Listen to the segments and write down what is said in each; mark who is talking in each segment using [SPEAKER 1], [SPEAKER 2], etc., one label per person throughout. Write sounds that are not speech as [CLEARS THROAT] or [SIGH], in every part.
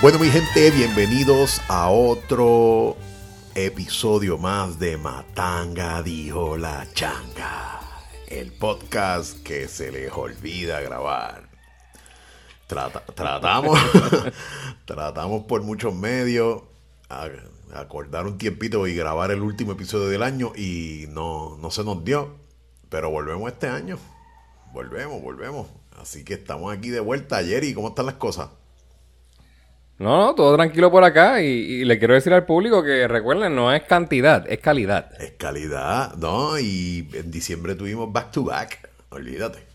[SPEAKER 1] Bueno, mi gente, bienvenidos a otro episodio más de Matanga dijo la changa. El podcast que se les olvida grabar. tratamos, [LAUGHS] tratamos por muchos medios acordar un tiempito y grabar el último episodio del año y no, no se nos dio. Pero volvemos este año. Volvemos, volvemos. Así que estamos aquí de vuelta. Jerry, ¿cómo están las cosas?
[SPEAKER 2] No, no, todo tranquilo por acá. Y, le quiero decir al público que recuerden, no es cantidad, es calidad.
[SPEAKER 1] Es calidad, ¿no? Y en diciembre tuvimos back to back. Olvídate.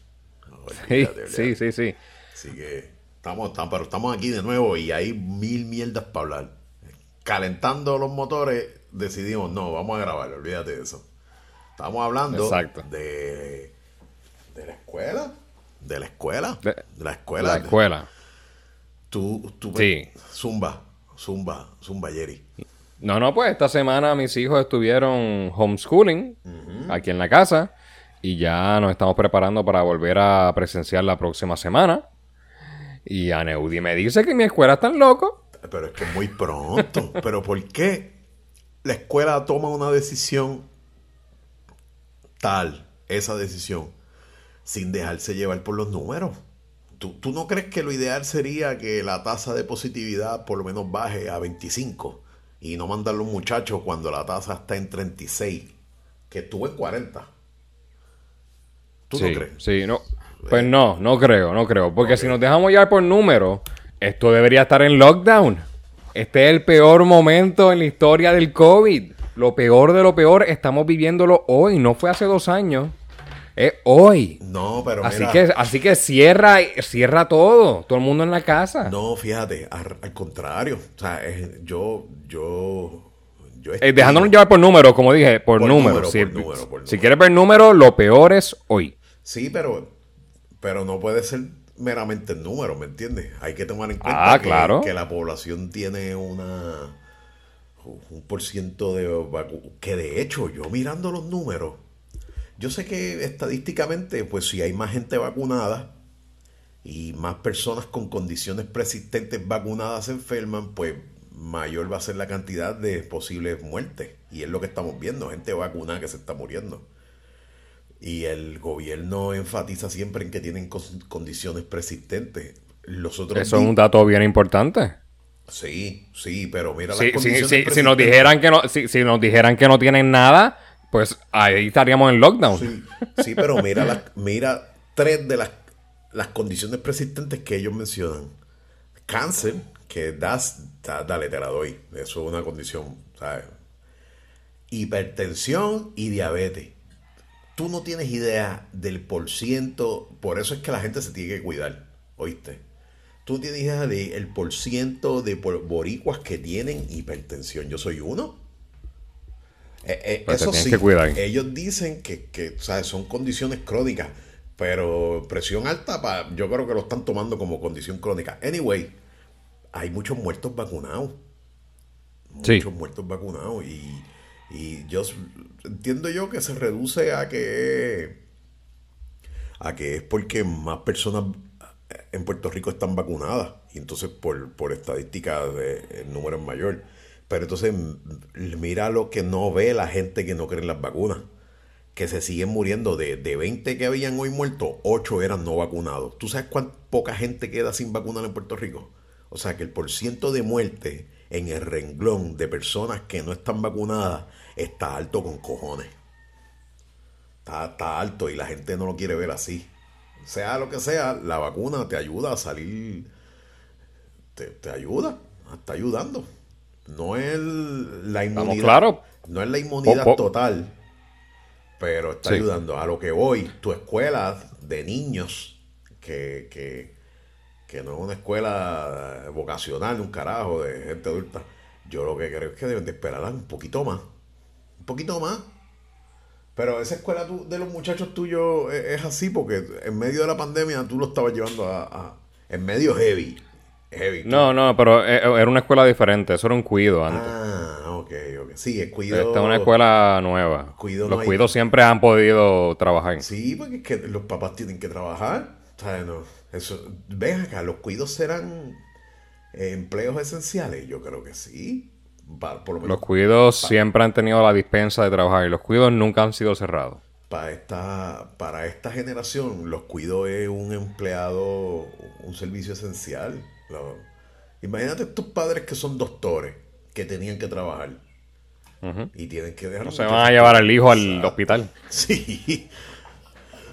[SPEAKER 2] sí, sí, sí,
[SPEAKER 1] Así que estamos, estamos, pero estamos aquí de nuevo y hay mil mierdas para hablar. Calentando los motores, decidimos, no, vamos a grabar, olvídate de eso. Estamos hablando de, de la escuela. De la escuela. De, la escuela.
[SPEAKER 2] La escuela.
[SPEAKER 1] Tú, tú sí. Zumba, Zumba, Zumba, Jerry.
[SPEAKER 2] No, no, pues esta semana mis hijos estuvieron homeschooling aquí en la casa y ya nos estamos preparando para volver a presenciar la próxima semana. Y Aneudi me dice que mi escuela está loco.
[SPEAKER 1] Pero es que es muy pronto. [LAUGHS] Pero ¿por qué la escuela toma una decisión tal, esa decisión, sin dejarse llevar por los números? ¿Tú, no crees que lo ideal sería que la tasa de positividad por lo menos baje a 25 y no mandar a los muchachos cuando la tasa está en 36, que estuvo en 40?
[SPEAKER 2] ¿Tú no crees? Sí, no. Pues no, no creo, no creo. Porque si nos dejamos llevar por números, esto debería estar en lockdown. Este es el peor momento en la historia del COVID. Lo peor de lo peor, estamos viviéndolo hoy, no fue hace dos años. Es hoy.
[SPEAKER 1] No, pero
[SPEAKER 2] así que Así que cierra, cierra todo. Todo el mundo en la casa.
[SPEAKER 1] No, fíjate, al, contrario. O sea, yo, yo,
[SPEAKER 2] yo eh, dejándonos llevar por números, como dije, por, números. si, si quieres ver números, lo peor es hoy.
[SPEAKER 1] Sí, pero, pero no puede ser meramente el número, ¿me entiendes? Hay que tomar en cuenta
[SPEAKER 2] ah, claro.
[SPEAKER 1] que la población tiene una un por ciento de que de hecho yo mirando los números yo sé que estadísticamente, pues si hay más gente vacunada y más personas con condiciones persistentes vacunadas se enferman, pues mayor va a ser la cantidad de posibles muertes. Y es lo que estamos viendo, gente vacunada que se está muriendo. Y el gobierno enfatiza siempre en que tienen condiciones persistentes. Los otros
[SPEAKER 2] Eso es un dato bien importante.
[SPEAKER 1] Sí, sí, pero mira
[SPEAKER 2] las condiciones si nos dijeran que no, si nos dijeran que no tienen nada, pues ahí estaríamos en lockdown.
[SPEAKER 1] Sí, pero mira, mira tres de las, las condiciones persistentes que ellos mencionan. Cáncer, que das, dale, te la doy. Eso es una condición, ¿sabes? Hipertensión y diabetes. Tú no tienes idea del por ciento, por eso es que la gente se tiene que cuidar, ¿oíste? Tú tienes idea del por ciento de boricuas que tienen hipertensión. Yo soy uno. Eh, eh, eso sí, ellos dicen que, que son condiciones crónicas, pero presión alta, yo creo que lo están tomando como condición crónica. Anyway, hay muchos muertos vacunados. Muchos muertos vacunados. Y, y yo entiendo yo que se reduce a que a que es porque más personas en Puerto Rico están vacunadas y entonces por, por estadística el número es mayor. Pero entonces mira lo que no ve la gente que no cree en las vacunas. Que se siguen muriendo. De, de 20 que habían hoy muerto, 8 eran no vacunados. ¿Tú sabes cuánta poca gente queda sin vacunar en Puerto Rico? O sea que el porciento de muerte en el renglón de personas que no están vacunadas está alto con cojones. Está, está alto y la gente no lo quiere ver así. Sea lo que sea, la vacuna te ayuda a salir. Te, te ayuda, está ayudando. No es la inmunidad.
[SPEAKER 2] Claro.
[SPEAKER 1] No es la inmunidad total. Pero está ayudando. A lo que voy, tu escuela de niños que, que no es una escuela vocacional, un carajo de gente adulta. Yo lo que creo es que deben de esperar un poquito más. Un poquito más. Pero esa escuela de los muchachos tuyos es, así porque en medio de la pandemia tú lo estabas llevando a, en medio heavy. Heavy
[SPEAKER 2] no, no, pero e, era una escuela diferente. Eso era un cuido antes.
[SPEAKER 1] Ah, ok, ok. Sí, es cuido.
[SPEAKER 2] Esta es una escuela nueva. los cuidos siempre han podido trabajar.
[SPEAKER 1] Sí, porque es que los papás tienen que trabajar. O sea, no, eso, ven acá, los cuidos serán empleos esenciales. Yo creo que sí
[SPEAKER 2] los cuidos siempre han tenido la dispensa de trabajar y los cuidos nunca han sido cerrados.
[SPEAKER 1] Para esta, para esta generación, los cuidos es un empleado, un servicio esencial. Imagínate estos padres que son doctores, que tenían que trabajar. Y tienen que dejar...
[SPEAKER 2] No se van a llevar al hijo al hospital. [LAUGHS]
[SPEAKER 1] Sí.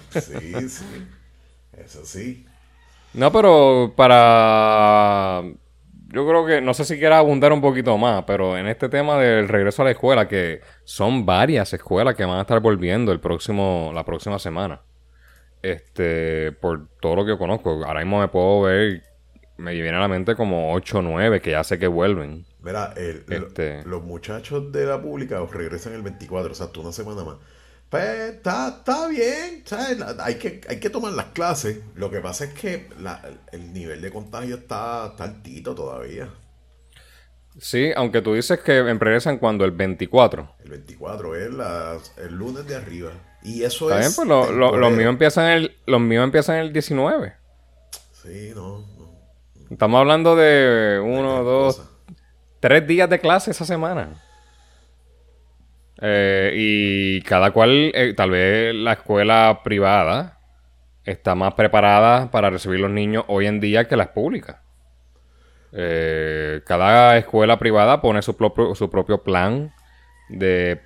[SPEAKER 1] Sí, sí. Eso sí.
[SPEAKER 2] No, pero para yo creo que, no sé si quiera abundar un poquito más, pero en este tema del regreso a la escuela, que son varias escuelas que van a estar volviendo el próximo, la próxima semana. Este, por todo lo que yo conozco. Ahora mismo me puedo ver, me viene a la mente como 8 o 9 que ya sé que vuelven.
[SPEAKER 1] Mira, este... los muchachos de la pública regresan el 24, o sea, tú una semana más. Pues está, está bien, Hay que, hay que tomar las clases. Lo que pasa es que el nivel de contagio está, está altito todavía.
[SPEAKER 2] Sí, aunque tú dices que regresan cuando el 24.
[SPEAKER 1] El 24 es el lunes de arriba. Y eso es.
[SPEAKER 2] Pues los míos empiezan el, los míos empiezan el 19.
[SPEAKER 1] Sí, no,
[SPEAKER 2] Estamos hablando de uno, dos, tres días de clase esa semana. Eh, y cada cual, eh, tal vez la escuela privada está más preparada para recibir los niños hoy en día que las públicas. Eh, cada escuela privada pone su propio, su propio plan de,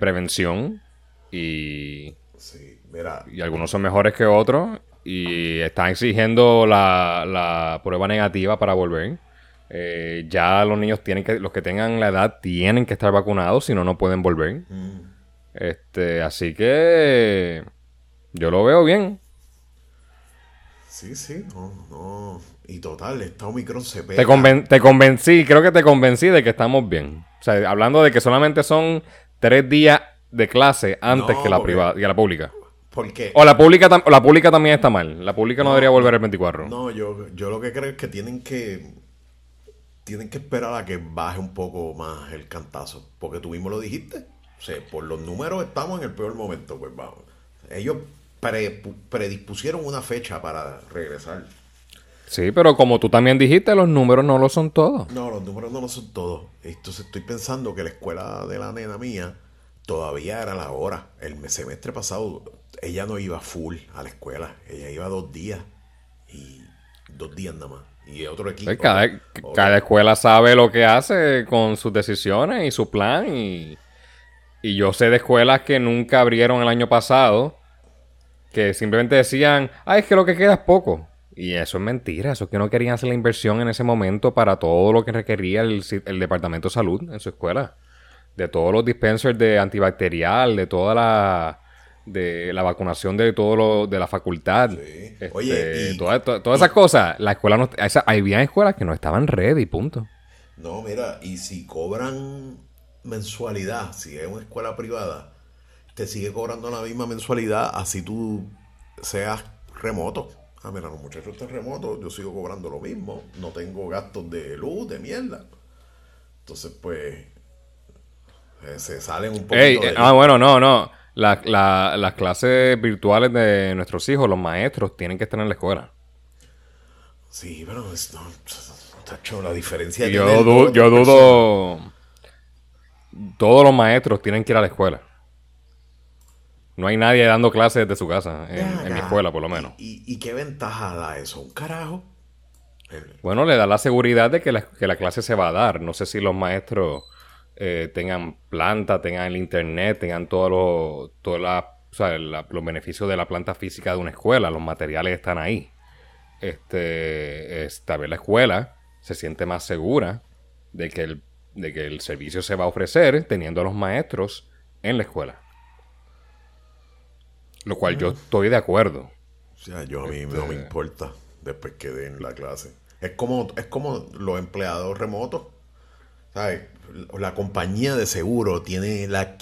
[SPEAKER 2] prevención y, y algunos son mejores que otros y están exigiendo la, la prueba negativa para volver. Eh, ya los niños tienen que, los que tengan la edad tienen que estar vacunados, si no, no pueden volver. Mm. Este, así que yo lo veo bien.
[SPEAKER 1] Sí, sí, no, no. Y total, esta Omicron se
[SPEAKER 2] pega. Te, convencí, creo que te convencí de que estamos bien. O sea, hablando de que solamente son tres días de clase antes que la privada y la pública. O la pública, la pública también está mal. La pública no, debería volver el 24.
[SPEAKER 1] No, yo, yo lo que creo es que tienen que tienen que esperar a que baje un poco más el cantazo. Porque tú mismo lo dijiste. O sea, por los números estamos en el peor momento. Pues vamos. Ellos predispusieron una fecha para regresar.
[SPEAKER 2] Sí, pero como tú también dijiste, los números no lo son todos.
[SPEAKER 1] No, los números no lo son todos. Entonces estoy pensando que la escuela de la nena mía todavía era la hora. El semestre pasado ella no iba full a la escuela. Ella iba dos días. Y dos días nada más y otro equipo. Pues
[SPEAKER 2] cada, escuela sabe lo que hace con sus decisiones y su plan. Y, y yo sé de escuelas que nunca abrieron el año pasado, que simplemente decían, ay, es que lo que queda es poco. Y eso es mentira, eso es que no querían hacer la inversión en ese momento para todo lo que requería el, el Departamento de Salud en su escuela. De todos los dispensers de antibacterial, de toda la de la vacunación de todo lo de la facultad. Este, Oye, todas esas cosas, la escuela no esa, había escuelas que no estaban ready, punto.
[SPEAKER 1] No, mira, y si cobran mensualidad, si es una escuela privada, te sigue cobrando la misma mensualidad así tú seas remoto. Ah, mira, los muchachos están remotos, yo sigo cobrando lo mismo, no tengo gastos de luz, de mierda. Entonces, pues, se salen un poco.
[SPEAKER 2] ah, bueno, no, no las clases virtuales de nuestros hijos, los maestros, tienen que estar en la escuela.
[SPEAKER 1] Sí, pero es, no, la diferencia.
[SPEAKER 2] Yo, yo dudo. Todos los maestros tienen que ir a la escuela. No hay nadie dando clases desde su casa, en, mi escuela por lo menos.
[SPEAKER 1] ¿Y, qué ventaja da eso? ¿Un carajo?
[SPEAKER 2] Bueno, le da la seguridad de que la, que la clase se va a dar. No sé si los maestros eh, tengan planta, tengan el internet, tengan todos los, los beneficios de la planta física de una escuela, los materiales están ahí. Este, esta vez la escuela se siente más segura de que el, de que el servicio se va a ofrecer teniendo a los maestros en la escuela. Lo cual yo estoy de acuerdo.
[SPEAKER 1] O sea, yo a mí no me este importa. después que den la clase. Es como, es como los empleados remotos. ¿Sabes? La compañía de seguro tiene la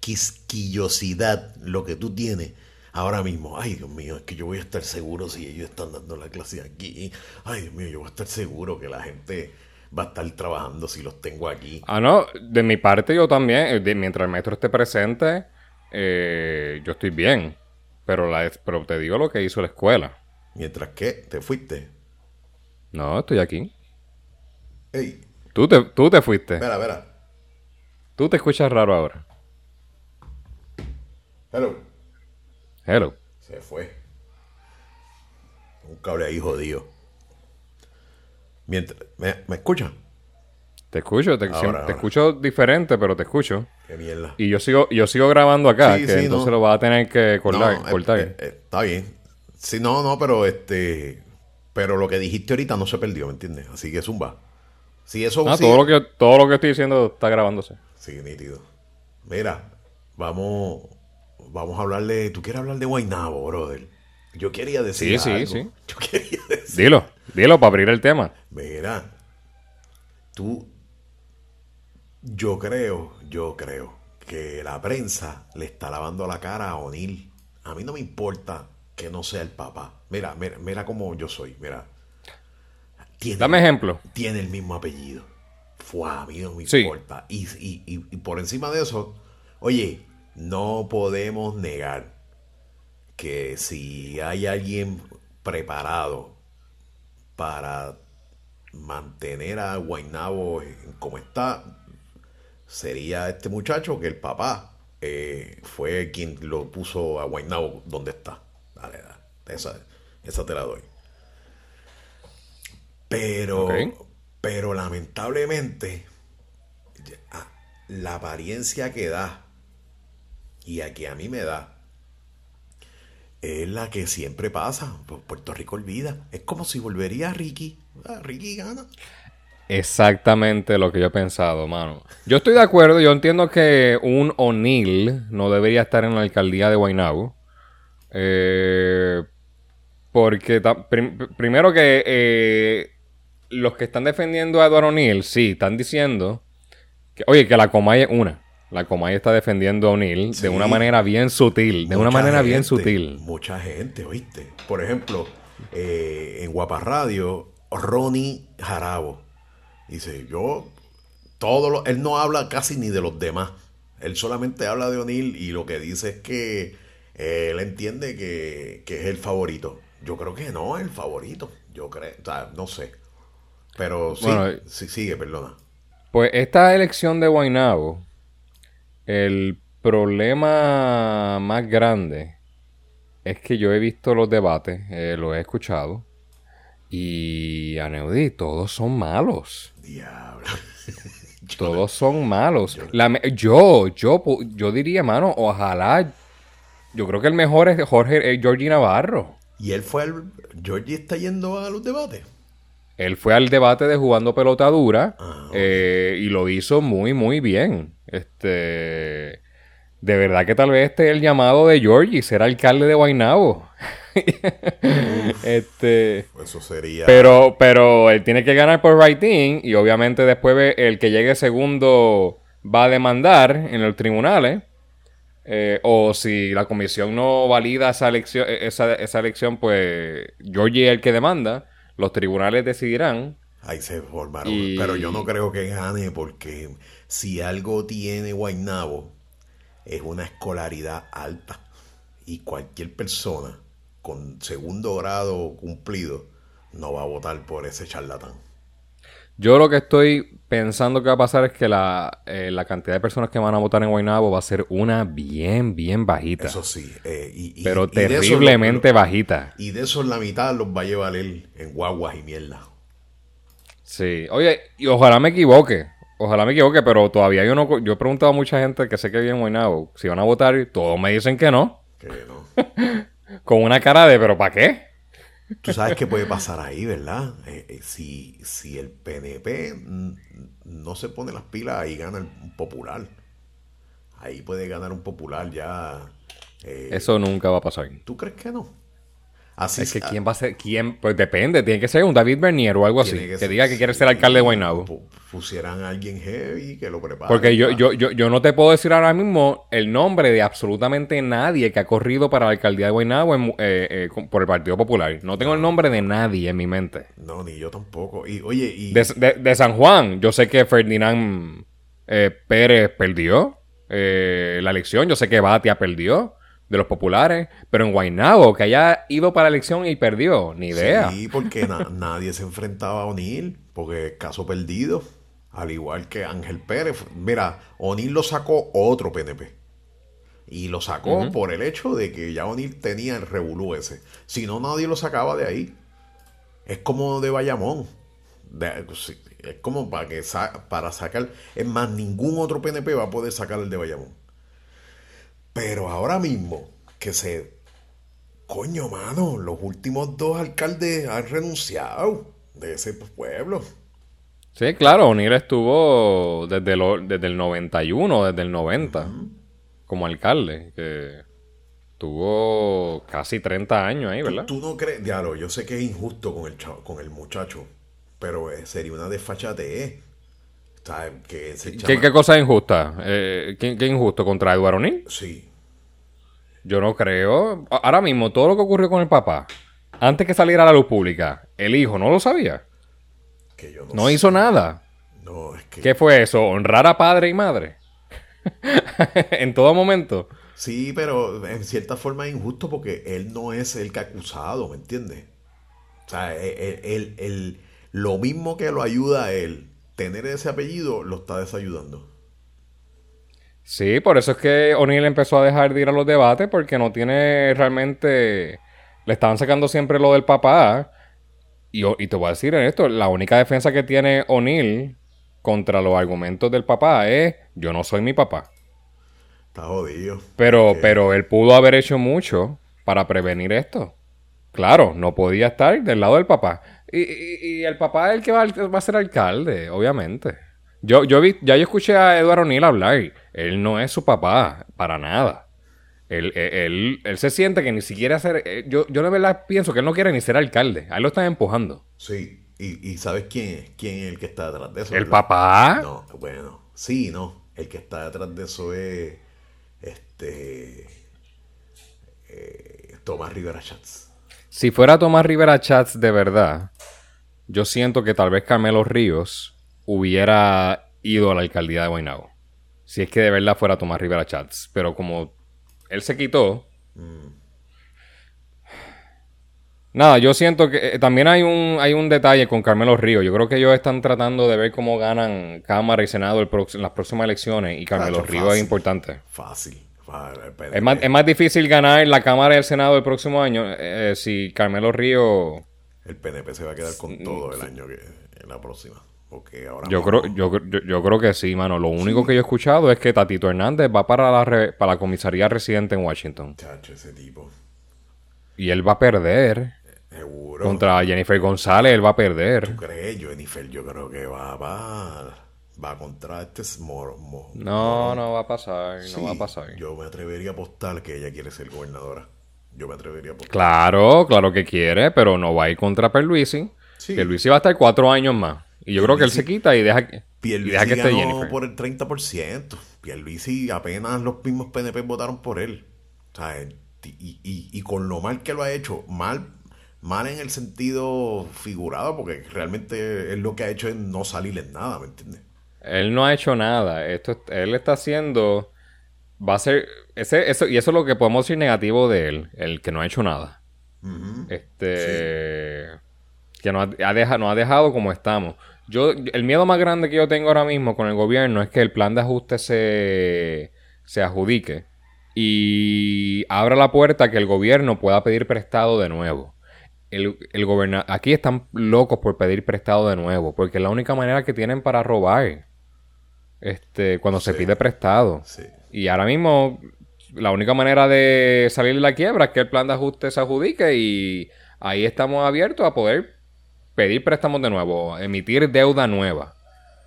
[SPEAKER 1] quisquillosidad, lo que tú tienes ahora mismo. Ay, Dios mío, es que yo voy a estar seguro si ellos están dando la clase aquí. Ay, Dios mío, yo voy a estar seguro que la gente va a estar trabajando si los tengo aquí.
[SPEAKER 2] Ah, no, de mi parte yo también, eh, mientras el maestro esté presente, eh, yo estoy bien. Pero, la, pero te digo lo que hizo la escuela.
[SPEAKER 1] Mientras que te fuiste.
[SPEAKER 2] No, estoy aquí.
[SPEAKER 1] Ey.
[SPEAKER 2] Tú te, tú te fuiste.
[SPEAKER 1] Espera, espera.
[SPEAKER 2] Tú te escuchas raro ahora.
[SPEAKER 1] Hello.
[SPEAKER 2] Hello.
[SPEAKER 1] Se fue. Un cable ahí jodido. Mientras, ¿me, ¿Me escuchan?
[SPEAKER 2] Te escucho, te, escucho diferente, pero te escucho.
[SPEAKER 1] Qué mierda.
[SPEAKER 2] Y yo sigo, yo sigo grabando acá, que entonces lo vas a tener que cortar. cortar.
[SPEAKER 1] Eh, eh, está bien. Sí, no, no, pero este. Pero lo que dijiste ahorita no se perdió, ¿me entiendes? Así que zumba. Si eso.
[SPEAKER 2] Ah, todo, lo que, todo lo que estoy diciendo está grabándose.
[SPEAKER 1] Sí, nítido. Mira, vamos. Vamos a hablarle. ¿Tú quieres hablar de Guaynabo, brother? Yo quería decir. Sí, sí, sí. [LAUGHS] Yo quería decir.
[SPEAKER 2] Dilo, dilo para abrir el tema.
[SPEAKER 1] Mira, tú. Yo creo, yo creo que la prensa le está lavando la cara a O'Neill. A mí no me importa que no sea el papá. Mira, mira, mira cómo yo soy, mira.
[SPEAKER 2] Dame ejemplo.
[SPEAKER 1] Tiene el mismo apellido. Fue a mí no me importa. Y, y, por encima de eso, oye, no podemos negar que si hay alguien preparado para mantener a Guainabo como está, sería este muchacho que el papá eh, fue quien lo puso a Guainabo donde está. Esa, esa te la doy. Pero, pero lamentablemente, la apariencia que da y a que a mí me da es la que siempre pasa. Puerto Rico olvida. Es como si volvería a Ricky. Ah, Ricky gana.
[SPEAKER 2] Exactamente lo que yo he pensado, mano. Yo estoy de acuerdo, yo entiendo que un O'Neill no debería estar en la alcaldía de Guaynabo. Eh, porque primero que eh, los que están defendiendo a Edward O'Neill, sí, están diciendo que, oye, que la Comay es una. La Comay está defendiendo a O'Neill de una manera bien sutil. De una manera bien sutil.
[SPEAKER 1] Mucha gente, oíste. Por ejemplo, eh, en Guapa Radio, Ronnie Jarabo dice: Yo, todo lo, él no habla casi ni de los demás. Él solamente habla de O'Neill y lo que dice es que él entiende que, que es el favorito. Yo creo que no, el favorito. Yo creo, o sea, no sé. Pero sí, sí, sigue, perdona.
[SPEAKER 2] Pues esta elección de Guaynabo, el problema más grande es que yo he visto los debates, eh, los he escuchado, y a Neudi, todos son malos.
[SPEAKER 1] Diablo. [LAUGHS]
[SPEAKER 2] todos son malos. Yo, yo, yo, diría, mano, ojalá. Yo creo que el mejor es Jorge es Georgie Navarro.
[SPEAKER 1] ¿Y él fue al... ¿Georgie está yendo a los debates?
[SPEAKER 2] Él fue al debate de jugando pelota dura ah, eh, y lo hizo muy, muy bien. Este... De verdad que tal vez este es el llamado de Georgie, ser alcalde de Guaynabo. [LAUGHS] este,
[SPEAKER 1] eso sería.
[SPEAKER 2] Pero, pero él tiene que ganar por writing y obviamente después el que llegue segundo va a demandar en los tribunales. Eh, o si la comisión no valida esa elección, eh, esa, esa elección, pues Georgie es el que demanda. Los tribunales decidirán.
[SPEAKER 1] Ahí se formaron. Pero yo no creo que gane porque si algo tiene Guaynabo es una escolaridad alta. Y cualquier persona con segundo grado cumplido no va a votar por ese charlatán.
[SPEAKER 2] Yo lo que estoy pensando que va a pasar es que la, eh, cantidad de personas que van a votar en Guaynabo va a ser una bien, bien bajita.
[SPEAKER 1] Eso sí. Eh,
[SPEAKER 2] pero terriblemente bajita.
[SPEAKER 1] Y de eso la mitad los va a llevar él en guaguas y mierda.
[SPEAKER 2] Sí. Oye, y ojalá me equivoque. Ojalá me equivoque, pero todavía yo no... Yo he preguntado a mucha gente que sé que vive en Guaynabo si van a votar y todos me dicen que no.
[SPEAKER 1] Que no. [LAUGHS]
[SPEAKER 2] Con una cara de, ¿pero para qué?
[SPEAKER 1] Tú sabes qué puede pasar ahí, ¿verdad? Eh, si, si el PNP no se pone las pilas, y gana un popular. Ahí puede ganar un popular ya.
[SPEAKER 2] Eh, Eso nunca va a pasar.
[SPEAKER 1] ¿Tú crees que no?
[SPEAKER 2] Así es que quién va a ser, quién, pues depende, tiene que ser un David Bernier o algo así, que, diga que quiere ser alcalde de Guaynabo.
[SPEAKER 1] Pusieran a alguien heavy que lo prepare.
[SPEAKER 2] Porque yo, yo, yo, yo no te puedo decir ahora mismo el nombre de absolutamente nadie que ha corrido para la alcaldía de Guaynabo eh, eh, por el Partido Popular. No tengo el nombre de nadie en mi mente.
[SPEAKER 1] No, ni yo tampoco. Y oye, y...
[SPEAKER 2] De, San Juan, yo sé que Ferdinand eh, Pérez perdió la elección, yo sé que Batia perdió de los populares, pero en Guaynabo, que haya ido para la elección y perdió, ni idea.
[SPEAKER 1] Sí, porque [LAUGHS] nadie se enfrentaba a O'Neill, porque caso perdido, al igual que Ángel Pérez. Mira, O'Neill lo sacó otro PNP. Y lo sacó por el hecho de que ya O'Neill tenía el revolú ese. Si no, nadie lo sacaba de ahí. Es como de Bayamón. es como para, que para sacar. Es más, ningún otro PNP va a poder sacar el de Bayamón. Pero ahora mismo, que se. Coño, mano, los últimos dos alcaldes han renunciado de ese pueblo.
[SPEAKER 2] Sí, claro, O'Neill estuvo desde, desde el 91, desde el 90, como alcalde, que tuvo casi 30 años ahí, ¿verdad?
[SPEAKER 1] ¿Tú, no crees? Diablo, yo sé que es injusto con el, con el muchacho, pero eh, sería una desfachatez
[SPEAKER 2] ¿Qué, cosa es injusta? Eh, ¿qué, injusto? ¿Contra Eduardo O'Neill?
[SPEAKER 1] Sí.
[SPEAKER 2] Yo no creo. Ahora mismo, todo lo que ocurrió con el papá, antes que saliera a la luz pública, el hijo no lo sabía. no, hizo nada.
[SPEAKER 1] No, es que...
[SPEAKER 2] ¿Qué fue eso? ¿Honrar a padre y madre? [LAUGHS] en todo momento.
[SPEAKER 1] Sí, pero en cierta forma es injusto porque él no es el que ha acusado, ¿me entiendes? O sea, él, lo mismo que lo ayuda a él tener ese apellido lo está desayudando.
[SPEAKER 2] Sí, por eso es que O'Neill empezó a dejar de ir a los debates porque no tiene realmente... Le estaban sacando siempre lo del papá. Y, y te voy a decir en esto, la única defensa que tiene O'Neill contra los argumentos del papá es yo no soy mi papá.
[SPEAKER 1] Está jodido.
[SPEAKER 2] Pero, pero él pudo haber hecho mucho para prevenir esto. Claro, no podía estar del lado del papá. Y, el papá es el que va, a ser alcalde, obviamente. Yo, yo vi, ya yo escuché a Eduardo O'Neill hablar. Él no es su papá, para nada. Él, él, él, se siente que ni siquiera ser. Eh, yo, yo de verdad pienso que él no quiere ni ser alcalde. A él lo están empujando.
[SPEAKER 1] Sí. ¿Y, sabes quién es? ¿Quién es el que está detrás de eso?
[SPEAKER 2] ¿El papá?
[SPEAKER 1] No, bueno. Sí, no. El que está detrás de eso es. Este. Eh, Tomás Rivera Chats.
[SPEAKER 2] Si fuera Tomás Rivera Chats de verdad, yo siento que tal vez Carmelo Ríos hubiera ido a la alcaldía de Guaynabo. Si es que de verdad fuera Tomás Rivera Chats. Pero como él se quitó. Nada, yo siento que eh, también hay un, hay un detalle con Carmelo Ríos. Yo creo que ellos están tratando de ver cómo ganan Cámara y Senado en las próximas elecciones. Y Carmelo Ríos es importante.
[SPEAKER 1] Fácil.
[SPEAKER 2] Es más, es más, difícil ganar la Cámara y el Senado el próximo año eh, eh, si Carmelo Río...
[SPEAKER 1] El PNP se va a quedar con todo el año que en la próxima. Porque ahora
[SPEAKER 2] yo, creo, yo, yo, creo que sí, mano. Lo único que yo he escuchado es que Tatito Hernández va para la, para la comisaría residente en Washington.
[SPEAKER 1] Chacho, ese tipo.
[SPEAKER 2] Y él va a perder.
[SPEAKER 1] Seguro.
[SPEAKER 2] Contra Jennifer González, él va a perder.
[SPEAKER 1] ¿Tú crees, Jennifer? Yo creo que va, a va contra este moro,
[SPEAKER 2] no, no va a pasar, no va a pasar.
[SPEAKER 1] Yo me atrevería a apostar que ella quiere ser gobernadora. Yo me atrevería a apostar.
[SPEAKER 2] Claro, claro que quiere, pero no va a ir contra Perluisi. Sí. Perluisi va a estar cuatro años más. Y yo creo que él se quita y deja, que, deja que esté Jennifer.
[SPEAKER 1] por el 30%. Pierluisi apenas los mismos PNP votaron por él. O sea, y, y, y con lo mal que lo ha hecho, mal mal en el sentido figurado, porque realmente él lo que ha hecho es no salir en nada, ¿me entiendes?
[SPEAKER 2] Él no ha hecho nada. Esto, él está haciendo. Va a ser. Ese, eso, y eso es lo que podemos decir negativo de él. El que no ha hecho nada. Este. Que no ha, dejado, no ha dejado como estamos. Yo, el miedo más grande que yo tengo ahora mismo con el gobierno es que el plan de ajuste se, se adjudique y abra la puerta a que el gobierno pueda pedir prestado de nuevo. El, el aquí están locos por pedir prestado de nuevo, porque es la única manera que tienen para robar este, cuando se pide prestado. Y ahora mismo, la única manera de salir de la quiebra es que el plan de ajuste se adjudique y ahí estamos abiertos a poder pedir préstamos de nuevo, emitir deuda nueva.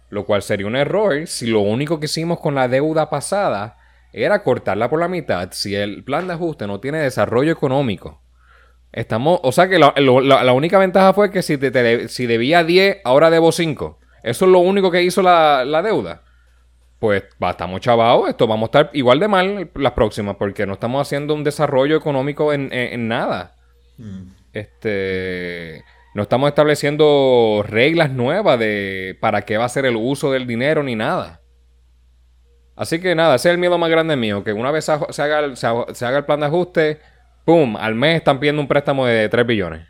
[SPEAKER 2] Lo cual sería un error si lo único que hicimos con la deuda pasada era cortarla por la mitad. Si el plan de ajuste no tiene desarrollo económico, Estamos, o sea que la, única ventaja fue que si, te, si debía 10, ahora debo 5. Eso es lo único que hizo la, deuda. Pues va, estamos chavados, esto vamos a estar igual de mal las próximas, porque no estamos haciendo un desarrollo económico en, nada. Mm. Este no estamos estableciendo reglas nuevas de para qué va a ser el uso del dinero ni nada. Así que nada, ese es el miedo más grande mío, que una vez se haga, el, se haga el plan de ajuste, ¡pum! Al mes están pidiendo un préstamo de 3 billones.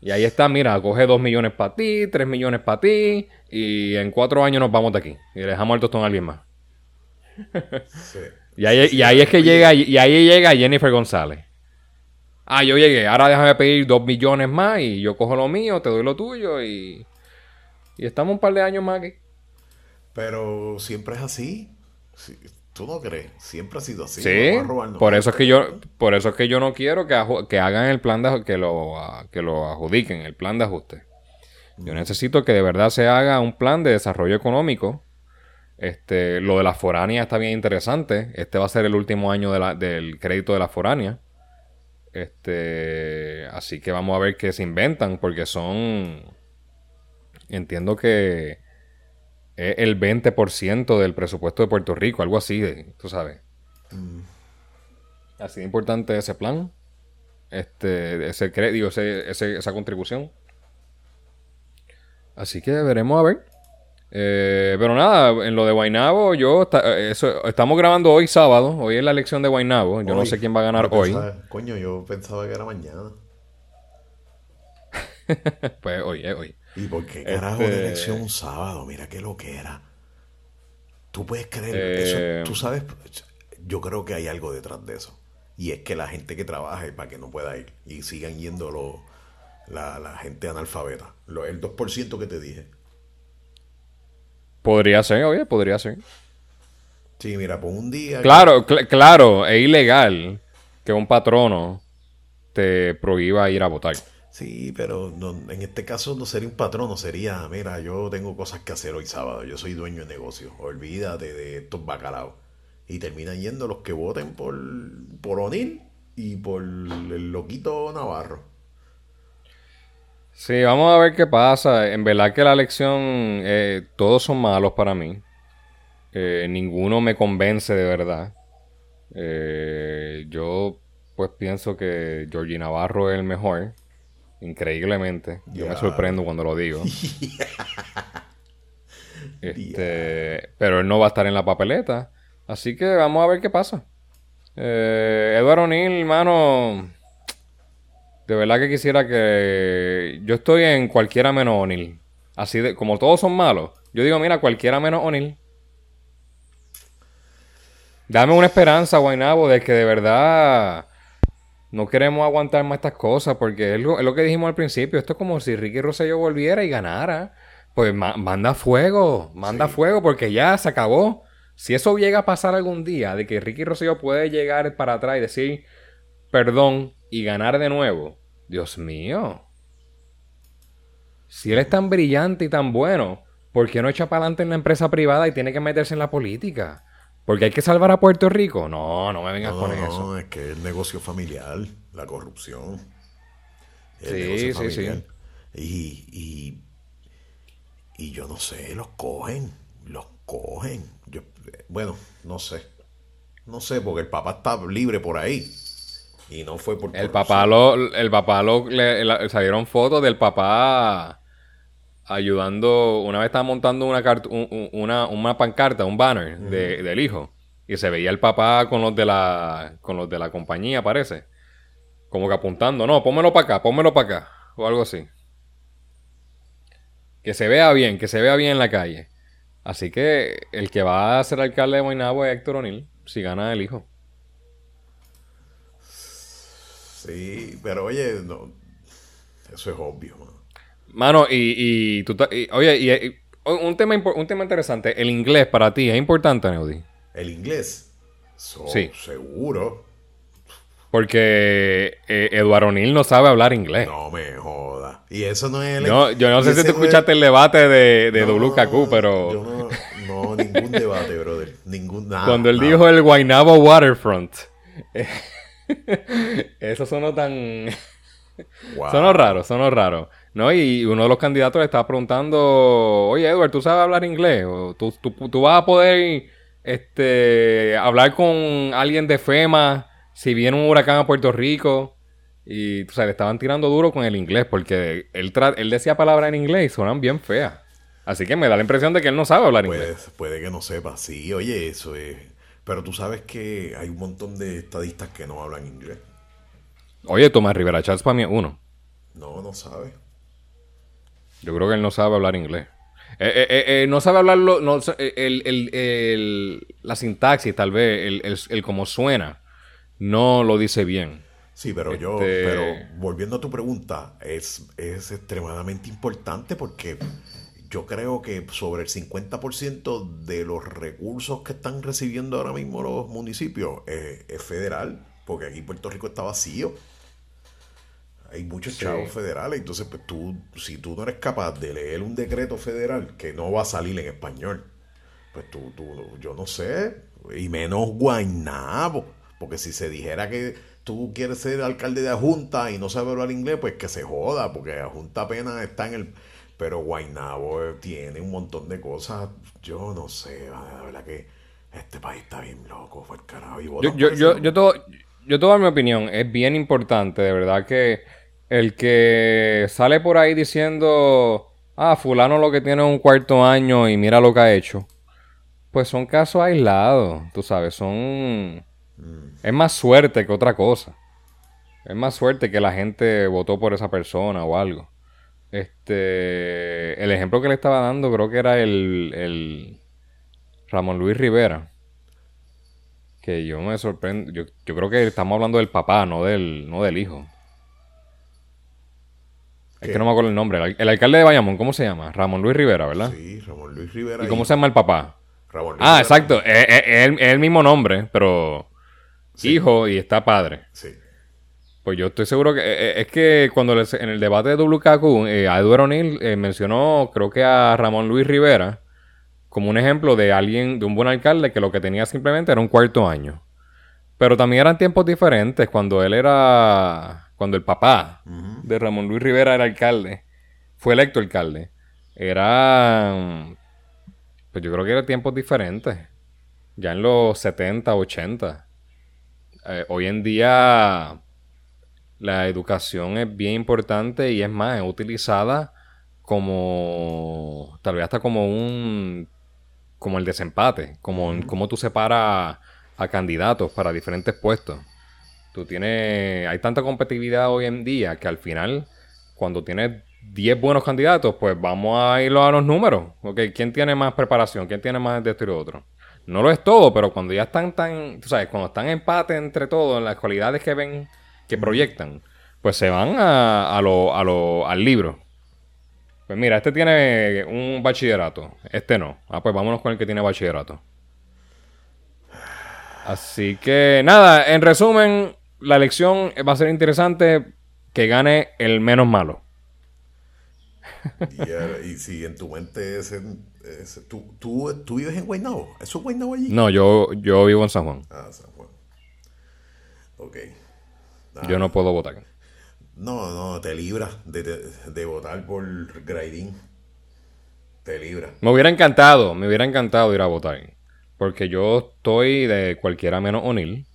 [SPEAKER 2] Y ahí está, mira, coge 2 millones para ti, 3 millones para ti, y en 4 años nos vamos de aquí. Y le dejamos el tostón a alguien más. y, ahí, y ahí es que llega, y ahí llega Jennifer González. Ah, yo llegué, ahora déjame pedir 2 millones más y yo cojo lo mío, te doy lo tuyo y... Y estamos un par de años más aquí.
[SPEAKER 1] Pero siempre es así. ¿Tú no crees? Siempre ha sido así.
[SPEAKER 2] Sí, por eso es que yo, por eso es que yo no quiero que, que hagan el plan de que lo, que lo adjudiquen, el plan de ajuste. Yo necesito que de verdad se haga un plan de desarrollo económico. Este, lo de la foránea está bien interesante. Este va a ser el último año del crédito de la foránea. Este, así que vamos a ver qué se inventan, porque son, entiendo que es el 20% del presupuesto de Puerto Rico, algo así, tú sabes. Mm. Así de importante ese plan, este, ese crédito, esa contribución. Así que veremos a ver. Eh, pero nada, en lo de Guainabo, yo eh, eso, estamos grabando hoy sábado. Hoy es la elección de Guainabo. Yo no sé quién va a ganar hoy.
[SPEAKER 1] Coño, yo pensaba que era mañana. [LAUGHS]
[SPEAKER 2] pues hoy, es hoy.
[SPEAKER 1] ¿Y por qué carajo de este elección un sábado? Mira qué lo que era. Tú puedes creer eso. Eh, tú sabes, yo creo que hay algo detrás de eso. Y es que la gente que trabaja para que no pueda ir y sigan yendo la, la gente analfabeta. Lo, el 2% que te dije.
[SPEAKER 2] Podría ser, oye, podría ser.
[SPEAKER 1] Sí, mira, por un día.
[SPEAKER 2] Claro, claro, es ilegal que un patrono te prohíba ir a votar.
[SPEAKER 1] Sí, pero en este caso no sería un patrono, sería, mira, yo tengo cosas que hacer hoy sábado, yo soy dueño de negocio, olvídate de estos bacalaos. Y terminan yendo los que voten por, por y por el loquito Navarro.
[SPEAKER 2] Sí, vamos a ver qué pasa. En verdad que la elección, eh, todos son malos para mí. Eh, ninguno me convence de verdad. Eh, yo pues pienso que Georgie Navarro es el mejor. Increíblemente. Yo me sorprendo cuando lo digo. [LAUGHS] este, Pero él no va a estar en la papeleta. Así que vamos a ver qué pasa. Eduardo O'Neill, hermano de verdad que quisiera que. Yo estoy en cualquiera menos O'Neill. Así de. Como todos son malos. Yo digo, mira, cualquiera menos O'Neill. Dame una esperanza, Guainabo, de que de verdad no queremos aguantar más estas cosas, porque es lo, que dijimos al principio. Esto es como si Ricky Rosselló volviera y ganara. Pues manda fuego, manda fuego, porque ya se acabó. Si eso llega a pasar algún día, de que Ricky Rosselló puede llegar para atrás y decir perdón y ganar de nuevo, Dios mío. Si él es tan brillante y tan bueno, ¿por qué no echa para adelante en la empresa privada y tiene que meterse en la política? ¿Porque hay que salvar a Puerto Rico? No, no me vengas con eso.
[SPEAKER 1] No, es que el negocio familiar, la corrupción.
[SPEAKER 2] sí, sí, sí.
[SPEAKER 1] Y, y, y yo no sé, los cogen, los cogen. Yo, bueno, no sé. No sé, porque el papá está libre por ahí. Y no fue por
[SPEAKER 2] El papá lo, el papá lo, le, salieron fotos del papá ayudando, una vez estaba montando una, una, una pancarta, un banner del hijo. Y se veía el papá con los de la, con los de la compañía, parece. Como que apuntando, no, pónmelo para acá, pónmelo para acá. O algo así. Que se vea bien, que se vea bien en la calle. Así que el que va a ser alcalde de Guaynabo es Héctor O'Neill, si gana el hijo.
[SPEAKER 1] Sí, pero oye, no, eso es obvio, mano.
[SPEAKER 2] Mano, y, y tú, oye, y, un, tema, un tema interesante, el inglés para ti es importante, Neudi.
[SPEAKER 1] El inglés, sí. seguro.
[SPEAKER 2] Porque eh, Eduardo O'Neill no sabe hablar inglés.
[SPEAKER 1] No me joda. Y eso no es el...
[SPEAKER 2] No, yo no sé si tú escuchaste el debate de, de WKQ, pero...
[SPEAKER 1] Yo no, no, ningún debate, brother. Ningún nada.
[SPEAKER 2] Cuando él dijo el Guaynabo Waterfront. [LAUGHS] Eso sonó tan... Sonó raro, sonó raro. ¿No? Y uno de los candidatos le estaba preguntando, oye Edward, ¿tú sabes hablar inglés? ¿O tú, tú, vas a poder este, hablar con alguien de FEMA si viene un huracán a Puerto Rico? Y o sea, le estaban tirando duro con el inglés porque él, él decía palabras en inglés y sonan bien feas. Así que me da la impresión de que él no sabe hablar inglés.
[SPEAKER 1] Puede que no sepa, sí, oye, eso es. Pero tú sabes que hay un montón de estadistas que no hablan inglés.
[SPEAKER 2] Oye, Tomás Rivera Chats para mí es uno.
[SPEAKER 1] No, no sabe.
[SPEAKER 2] Yo creo que él no sabe hablar inglés. Eh, eh, eh, no sabe hablarlo, no, la sintaxis tal vez, el, el, cómo suena, no lo dice bien.
[SPEAKER 1] Sí, pero yo, este pero volviendo a tu pregunta, es, es extremadamente importante porque yo creo que sobre el 50% de los recursos que están recibiendo ahora mismo los municipios es federal, porque aquí Puerto Rico está vacío. Hay muchos chavos federales, entonces pues tú, si tú no eres capaz de leer un decreto federal que no va a salir en español, pues tú, tú yo no sé, y menos Guaynabo, porque si se dijera que tú quieres ser alcalde de Junta y no sabes hablar inglés, pues que se joda, porque Junta apenas está en el... Pero Guaynabo tiene un montón de cosas, yo no sé, la verdad que este país está bien loco, fue el carajo.
[SPEAKER 2] yo, yo, yo, yo, todo, yo toda mi opinión, es bien importante, de verdad que el que sale por ahí diciendo, ah, fulano lo que tiene un cuarto año y mira lo que ha hecho. Pues son casos aislados, tú sabes, son... Mm. Es más suerte que otra cosa. Es más suerte que la gente votó por esa persona o algo. Este, el ejemplo que le estaba dando creo que era el, el Ramón Luis Rivera. Que yo me sorprendo, yo, yo creo que estamos hablando del papá, no del, no del hijo. Es que no me acuerdo el nombre. El, alcalde de Bayamón, ¿cómo se llama? Ramón Luis Rivera, ¿verdad?
[SPEAKER 1] Sí, Ramón Luis Rivera.
[SPEAKER 2] ¿Y cómo se llama el papá? Ramón Luis ah, exacto. Es, el mismo nombre, pero hijo y está padre. Sí. Pues yo estoy seguro que... Eh, eh, es que cuando en el debate de WKQ, eh, Edward O'Neill eh, mencionó, creo que a Ramón Luis Rivera, como un ejemplo de alguien, de un buen alcalde que lo que tenía simplemente era un cuarto año. Pero también eran tiempos diferentes. Cuando él era cuando el papá de Ramón Luis Rivera era alcalde, fue electo alcalde, era, pues yo creo que eran tiempos diferentes, ya en los 70, 80. Eh, hoy en día la educación es bien importante y es más, es utilizada como, tal vez hasta como un, como el desempate, como, como tú separas a candidatos para diferentes puestos. Tú tienes. Hay tanta competitividad hoy en día que al final, cuando tienes 10 buenos candidatos, pues vamos a irlo a los números. Okay, ¿Quién tiene más preparación? ¿Quién tiene más de esto y lo otro? No lo es todo, pero cuando ya están tan. Tú sabes, cuando están en empate entre todos, en las cualidades que ven, que proyectan, pues se van a, a lo, a lo, al libro. Pues mira, este tiene un bachillerato, este no. Ah, pues vámonos con el que tiene bachillerato. Así que nada, en resumen, la elección va a ser interesante que gane el menos malo.
[SPEAKER 1] y, si en tu mente es, ¿tú, tú, vives en Guaynabo, ¿eso es Guaynabo allí?
[SPEAKER 2] No, yo, yo vivo en San Juan.
[SPEAKER 1] Ah, San Juan. Ok.
[SPEAKER 2] yo no puedo votar.
[SPEAKER 1] No, no, te libras de, votar por Grading. Te libras.
[SPEAKER 2] Me hubiera encantado, me hubiera encantado ir a votar. Porque yo estoy de cualquiera menos O'Neill.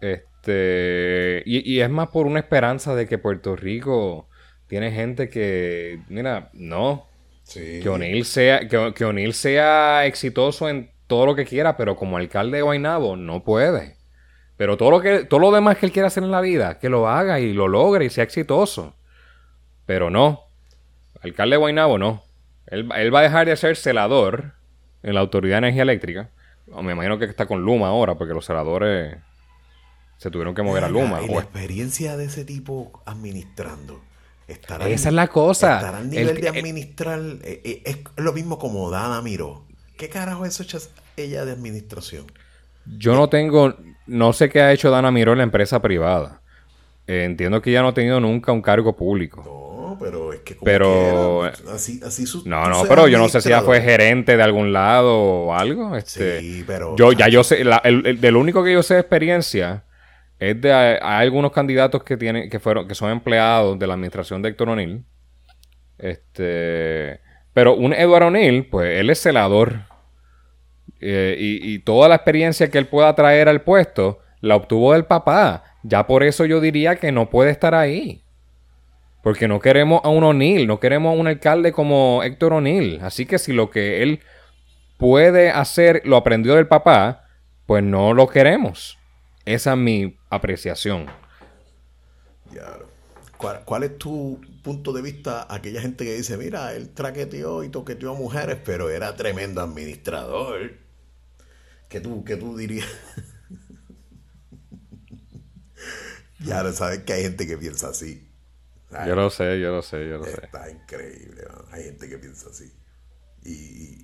[SPEAKER 2] Este este, y, es más por una esperanza de que Puerto Rico tiene gente que, mira, no. Que O'Neill sea, que, sea exitoso en todo lo que quiera, pero como alcalde de Guaynabo no puede. Pero todo lo que, todo lo demás que él quiera hacer en la vida, que lo haga y lo logre y sea exitoso. Pero no. Alcalde de Guaynabo no. Él, él va a dejar de ser celador en la Autoridad de Energía Eléctrica. Me imagino que está con Luma ahora, porque los celadores se tuvieron que mover a Luma.
[SPEAKER 1] Y la experiencia de ese tipo administrando.
[SPEAKER 2] Estará Esa es la cosa.
[SPEAKER 1] Estar al nivel de administrar. Eh, eh, es lo mismo como Dana Miró. ¿Qué carajo es hecho ella de administración?
[SPEAKER 2] Yo no tengo. No sé qué ha hecho Dana Miró en la empresa privada. Eh, entiendo que ella no ha tenido nunca un cargo público.
[SPEAKER 1] No, pero es que. Como
[SPEAKER 2] pero. así, así no, no, pero yo no sé si ella fue gerente de algún lado o algo. Este, sí, pero. Yo, ya yo sé. el, del único que yo sé de experiencia Es de hay algunos candidatos que tienen que fueron que son empleados de la administración de Héctor O'Neill. Este, pero un Edward O'Neill, pues él es celador. Eh, y, y, toda la experiencia que él pueda traer al puesto la obtuvo del papá. Ya por eso yo diría que no puede estar ahí. Porque no queremos a un O'Neill, no queremos a un alcalde como Héctor O'Neill. Así que si lo que él puede hacer lo aprendió del papá, pues no lo queremos. Esa es mi apreciación.
[SPEAKER 1] ¿Cuál, es tu punto de vista aquella gente que dice, mira, él traqueteó y toqueteó a mujeres, pero era tremendo administrador? ¿Qué tú, qué tú dirías? [LAUGHS] ya lo sabes que hay gente que piensa así.
[SPEAKER 2] Yo lo sé, yo lo sé, yo lo sé.
[SPEAKER 1] Está increíble, hay gente que piensa así. Y,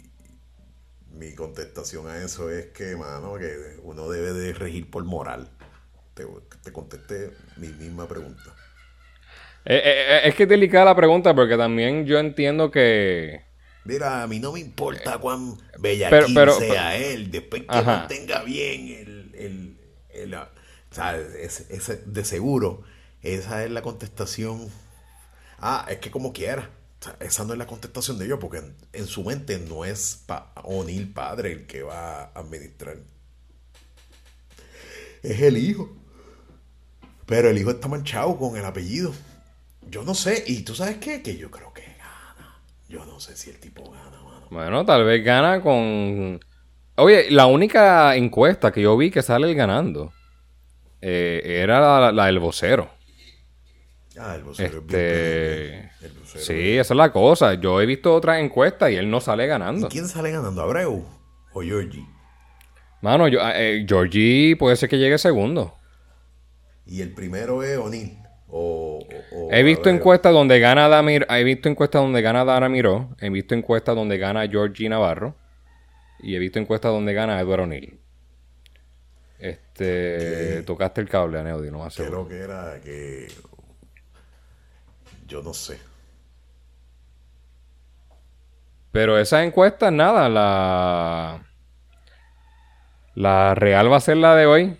[SPEAKER 1] mi contestación a eso es que, mano, que uno debe de regir por moral. Te, te contesté mi misma pregunta.
[SPEAKER 2] Eh, eh, eh, es que es delicada la pregunta porque también yo entiendo que...
[SPEAKER 1] Mira, a mí no me importa cuán bella sea él, después que mantenga bien el... el, el, o sea, de seguro, esa es la contestación. Ah, es que como quiera esa no es la contestación de ellos, porque en, su mente no es pa O'Neill padre el que va a administrar. Es el hijo. Pero el hijo está manchado con el apellido. Yo no sé. ¿Y tú sabes qué? Que yo creo que gana. Yo no sé si el tipo gana, mano.
[SPEAKER 2] Bueno, tal vez gana con... Oye, la única encuesta que yo vi que sale ganando eh, era la del vocero.
[SPEAKER 1] Ah, el vocero este...
[SPEAKER 2] sí, esa es la cosa. Yo he visto otras encuestas y él no sale ganando.
[SPEAKER 1] ¿Y quién sale ganando? ¿Abreu o Georgie?
[SPEAKER 2] Mano, yo, eh, Georgie puede ser que llegue segundo.
[SPEAKER 1] ¿Y el primero es O'Neill? O,
[SPEAKER 2] he visto encuestas donde gana Damir, he visto encuestas donde gana Dara Miró, he visto encuestas donde gana Georgie Navarro y he visto encuestas donde gana Eduardo O'Neill. Este, tocaste el cable, Aneudi, no más
[SPEAKER 1] Creo que era que yo no sé.
[SPEAKER 2] Pero esa encuesta, nada, la. La real va a ser la de hoy.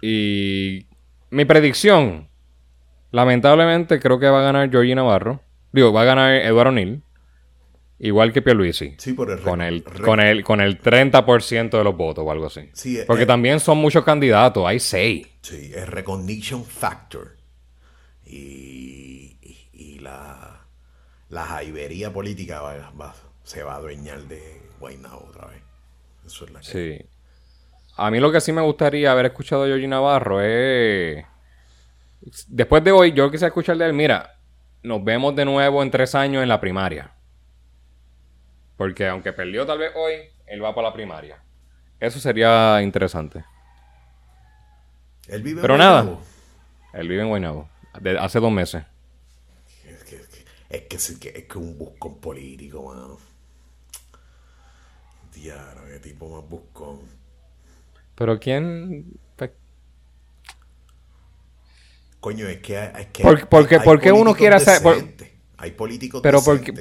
[SPEAKER 2] Y mi predicción, lamentablemente creo que va a ganar Georgie Navarro. Digo, va a ganar Eduardo O'Neill. Igual que Pierluisi.
[SPEAKER 1] Sí, por el
[SPEAKER 2] con el, con el Con el 30% de los votos o algo así. Porque también son muchos candidatos, hay seis.
[SPEAKER 1] Sí, es recognition factor. Y la, la jaibería política se va a adueñar de Guaynabo otra vez. Eso es la que...
[SPEAKER 2] Sí. A mí lo que sí me gustaría haber escuchado a Georgie Navarro es... Después de hoy, yo quise escuchar de él, mira, nos vemos de nuevo en tres años en la primaria. Porque aunque perdió tal vez hoy, él va para la primaria. Eso sería interesante.
[SPEAKER 1] Él vive
[SPEAKER 2] Pero nada. Él vive en Guaynabo. hace dos meses.
[SPEAKER 1] Es que es, que, es que un buscón político, mano. Diablo, qué tipo más buscón.
[SPEAKER 2] Pero quién.
[SPEAKER 1] Coño, es que. Es que
[SPEAKER 2] ¿Por, qué uno quiere hacer.?
[SPEAKER 1] hay políticos
[SPEAKER 2] Pero porque.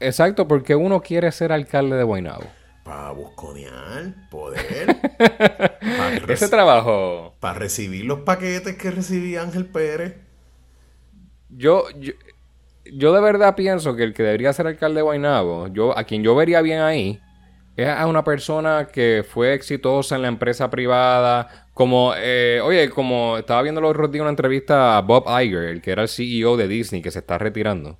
[SPEAKER 2] exacto, porque uno quiere ser alcalde de Guaynabo.
[SPEAKER 1] Para busconear, poder. [LAUGHS]
[SPEAKER 2] Ese trabajo.
[SPEAKER 1] Para recibir los paquetes que recibía Ángel Pérez.
[SPEAKER 2] Yo, yo, yo de verdad pienso que el que debería ser alcalde de Guaynabo, yo, a quien yo vería bien ahí, es a una persona que fue exitosa en la empresa privada, como, eh, oye, como estaba viendo los otros días una entrevista a Bob Iger, el que era el CEO de Disney, que se está retirando,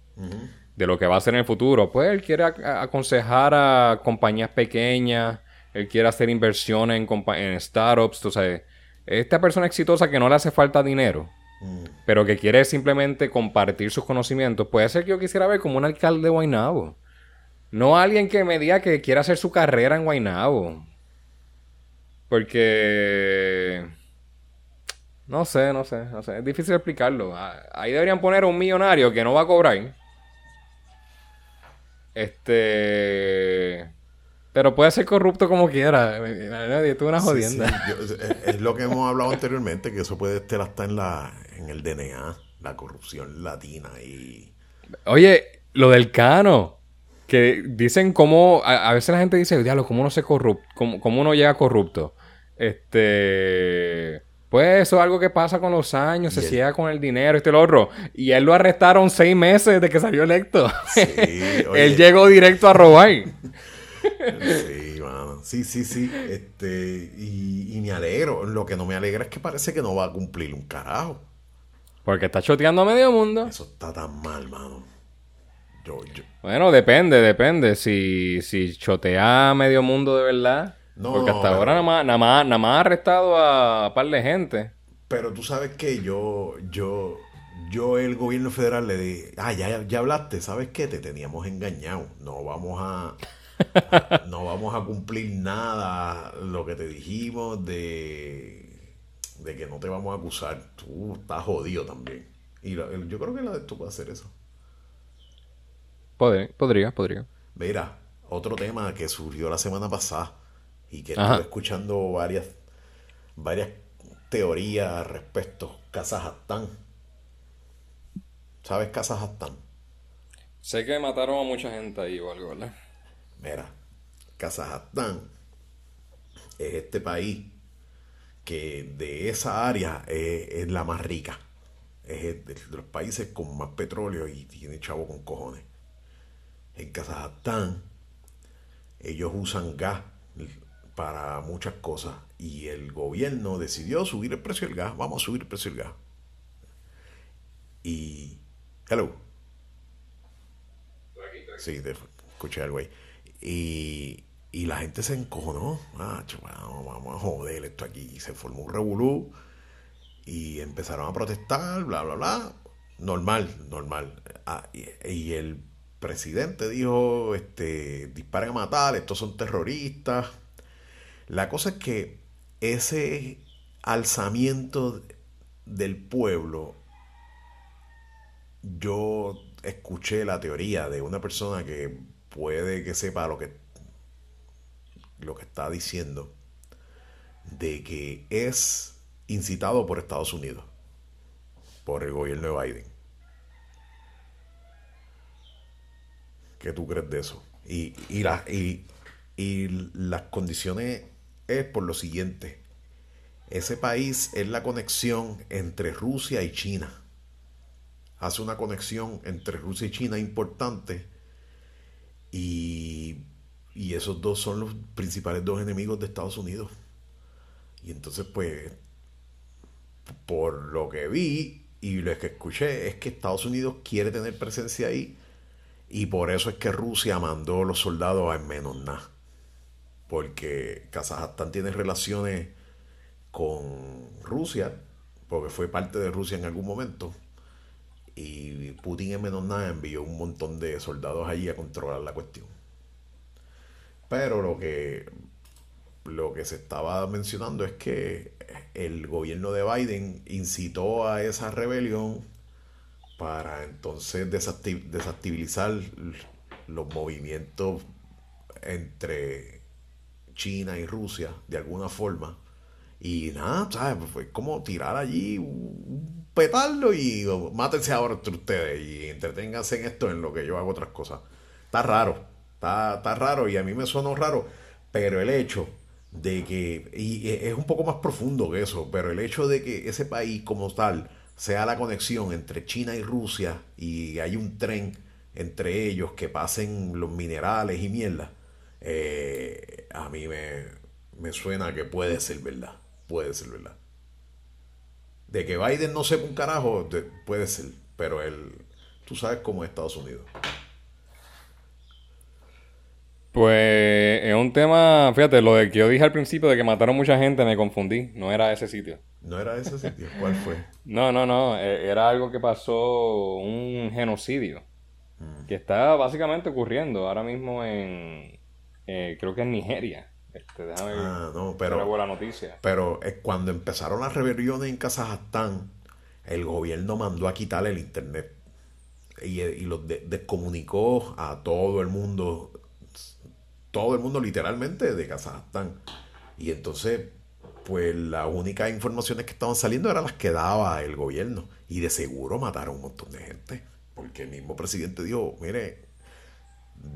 [SPEAKER 2] de lo que va a hacer en el futuro. Pues él quiere aconsejar a compañías pequeñas, él quiere hacer inversiones en, en startups, tú sabes. Esta persona exitosa que no le hace falta dinero pero que quiere simplemente compartir sus conocimientos, puede ser que yo quisiera ver como un alcalde de Guaynabo. No alguien que me diga que quiera hacer su carrera en Guaynabo. Porque... No sé, no sé, no sé. Es difícil explicarlo. Ah, ahí deberían poner un millonario que no va a cobrar. Este... Pero puede ser corrupto como quiera. Esto es una jodienda.
[SPEAKER 1] es lo que hemos hablado anteriormente, que eso puede estar hasta en la en el DNA, la corrupción latina y...
[SPEAKER 2] Oye, lo del cano, que dicen cómo, a, veces la gente dice, diablo, ¿cómo uno se corrupto? Cómo, uno llega corrupto? Este... Pues eso es algo que pasa con los años, se ciega con el dinero, este y lo otro. Y él lo arrestaron seis meses de que salió electo. Sí, [LAUGHS] él llegó directo a robar. [LAUGHS]
[SPEAKER 1] sí, mano. Sí, sí, sí. Este, y, y me alegro. Lo que no me alegra es que parece que no va a cumplir un carajo.
[SPEAKER 2] Porque está choteando a medio mundo.
[SPEAKER 1] Eso está tan mal, mano.
[SPEAKER 2] Bueno, depende, depende. Si, si chotea a medio mundo de verdad. No, porque hasta ahora nada más, nada, más, nada más ha arrestado a un par de gente.
[SPEAKER 1] Pero tú sabes que yo, yo, yo el gobierno federal le dije, ah, ya, ya hablaste, ¿sabes qué? Te teníamos engañado. No vamos a, no vamos a cumplir nada lo que te dijimos de, de que no te vamos a acusar. Tú estás jodido también. Y yo creo que la de tú puede hacer eso.
[SPEAKER 2] podría, podría.
[SPEAKER 1] Mira, otro tema que surgió la semana pasada y que estuve escuchando varias, varias teorías respecto a Kazajstán. ¿Sabes Kazajstán?
[SPEAKER 2] Sé que mataron a mucha gente ahí o algo, ¿verdad?
[SPEAKER 1] Mira, Kazajstán es este país que de esa área es, la más rica. Es de los países con más petróleo y tiene chavo con cojones. En Kazajstán ellos usan gas para muchas cosas y el gobierno decidió subir el precio del gas. Vamos a subir el precio del gas. Y... Hello. Sí, te escuché al güey. Y, y la gente se encojonó. Ah, vamos, a joder esto aquí. Se formó un revolú. Y empezaron a protestar, bla, bla, bla. Normal, normal. Ah, y, el presidente dijo, este, disparen a matar, estos son terroristas. La cosa es que ese alzamiento del pueblo, yo escuché la teoría de una persona que puede que sepa lo que, lo que está diciendo, de que es incitado por Estados Unidos, por el gobierno de Biden. ¿Qué tú crees de eso? Y, y, y, y las condiciones es por lo siguiente. Ese país es la conexión entre Rusia y China. Hace una conexión entre Rusia y China importante y, esos dos son los principales dos enemigos de Estados Unidos. Y entonces pues, por lo que vi y lo que escuché es que Estados Unidos quiere tener presencia ahí y por eso es que Rusia mandó los soldados a nada porque Kazajstán tiene relaciones con Rusia, porque fue parte de Rusia en algún momento, y Putin en menos nada envió un montón de soldados allí a controlar la cuestión. Pero lo que, lo que se estaba mencionando es que el gobierno de Biden incitó a esa rebelión para entonces desactivizar los movimientos entre China y Rusia de alguna forma. Y nada, ¿sabes? Pues fue como tirar allí un petardo y mátense ahora entre ustedes y entreténganse en esto en lo que yo hago otras cosas. Está raro, está, está raro y a mí me suena raro, pero el hecho de que, y es un poco más profundo que eso, pero el hecho de que ese país como tal sea la conexión entre China y Rusia y hay un tren entre ellos que pasen los minerales y mierda, eh, a mí me, suena que puede ser verdad. Puede ser verdad. De que Biden no sepa un carajo, puede ser. Pero él, tú sabes cómo es Estados Unidos.
[SPEAKER 2] Pues es un tema, fíjate, lo de que yo dije al principio de que mataron mucha gente, me confundí. No era ese sitio.
[SPEAKER 1] ¿No era ese sitio? ¿Cuál fue? [LAUGHS]
[SPEAKER 2] no, no, no. E, era algo que pasó, un genocidio. Mm. Que está básicamente ocurriendo ahora mismo en, eh, creo que en Nigeria. Este, déjame ah, no,
[SPEAKER 1] pero,
[SPEAKER 2] buena noticia.
[SPEAKER 1] Pero eh, cuando empezaron las rebeliones en Kazajstán, el gobierno mandó a quitarle el internet y, eh, y lo descomunicó a todo el mundo, todo el mundo literalmente de Kazajstán. Y entonces, pues las únicas informaciones que estaban saliendo eran las que daba el gobierno. Y de seguro mataron un montón de gente. Porque el mismo presidente dijo, mire,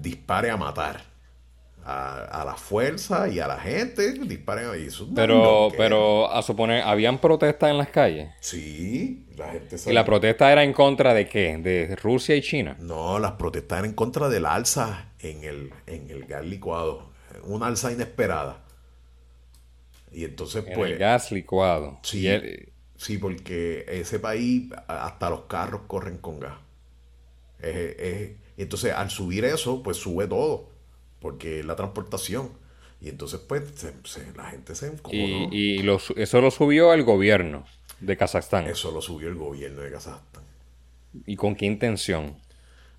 [SPEAKER 1] dispare a matar a, la fuerza y a la gente, disparen ahí.
[SPEAKER 2] pero, pero a suponer, ¿habían protestas en las calles?
[SPEAKER 1] Sí, la gente
[SPEAKER 2] ¿Y la protesta era en contra de qué? ¿De Rusia y China?
[SPEAKER 1] No, las protestas eran en contra del alza en el, en el gas licuado. Una alza inesperada. Y entonces, pues.
[SPEAKER 2] El gas licuado.
[SPEAKER 1] Sí, sí, porque ese país, hasta los carros corren con gas. entonces, al subir eso, pues sube todo porque la transportación. Y entonces, pues, la gente se.
[SPEAKER 2] Y, y eso lo subió el gobierno de Kazajstán.
[SPEAKER 1] Eso lo subió el gobierno de Kazajstán.
[SPEAKER 2] ¿Y con qué intención?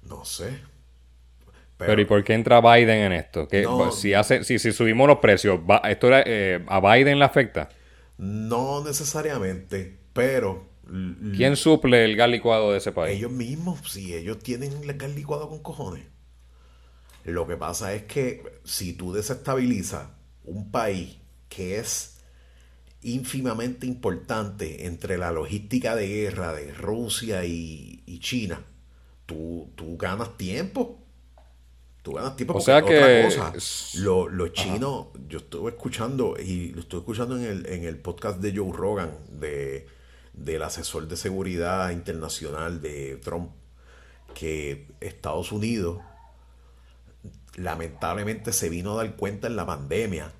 [SPEAKER 1] No sé.
[SPEAKER 2] Pero, ¿y por qué entra Biden en esto? Que si, hace, si, si subimos los precios, ¿esto eh, a Biden le afecta?
[SPEAKER 1] No necesariamente, pero...
[SPEAKER 2] ¿Quién suple el gas licuado de ese país?
[SPEAKER 1] Ellos mismos, si ellos tienen el gas licuado con cojones. Lo que pasa es que si tú desestabilizas un país que es ínfimamente importante entre la logística de guerra de Rusia y, China, tú, tú, ganas tiempo. Tú ganas tiempo.
[SPEAKER 2] O sea que
[SPEAKER 1] cosa, los chinos, yo estuve escuchando, y lo estuve escuchando en el, en el podcast de Joe Rogan, de, del asesor de seguridad internacional de Trump, que Estados Unidos lamentablemente se vino a dar cuenta en la pandemia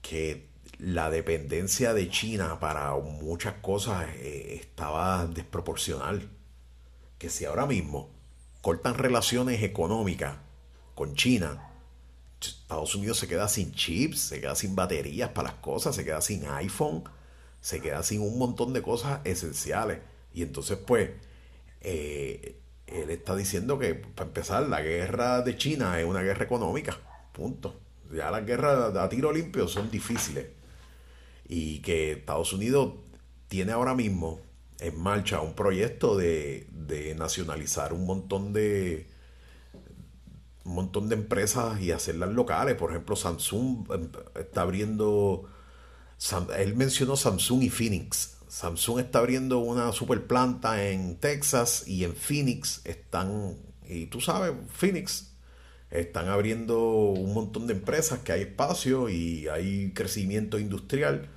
[SPEAKER 1] que la dependencia de China para muchas cosas eh, estaba desproporcional. Que si ahora mismo cortan relaciones económicas con China, Estados Unidos se queda sin chips, se queda sin baterías para las cosas, se queda sin iPhone, se queda sin un montón de cosas esenciales. Y entonces, pues, eh, él está diciendo que, para empezar, la guerra de China es una guerra económica. Punto. Ya las guerras a tiro limpio son difíciles. Y que Estados Unidos tiene ahora mismo en marcha un proyecto de, nacionalizar un montón de un montón de empresas y hacerlas locales. Por ejemplo, Samsung em, está abriendo. Él mencionó Samsung y Phoenix. Samsung está abriendo una super planta en Texas y en Phoenix están, y tú sabes, Phoenix, están abriendo un montón de empresas que hay espacio y hay crecimiento industrial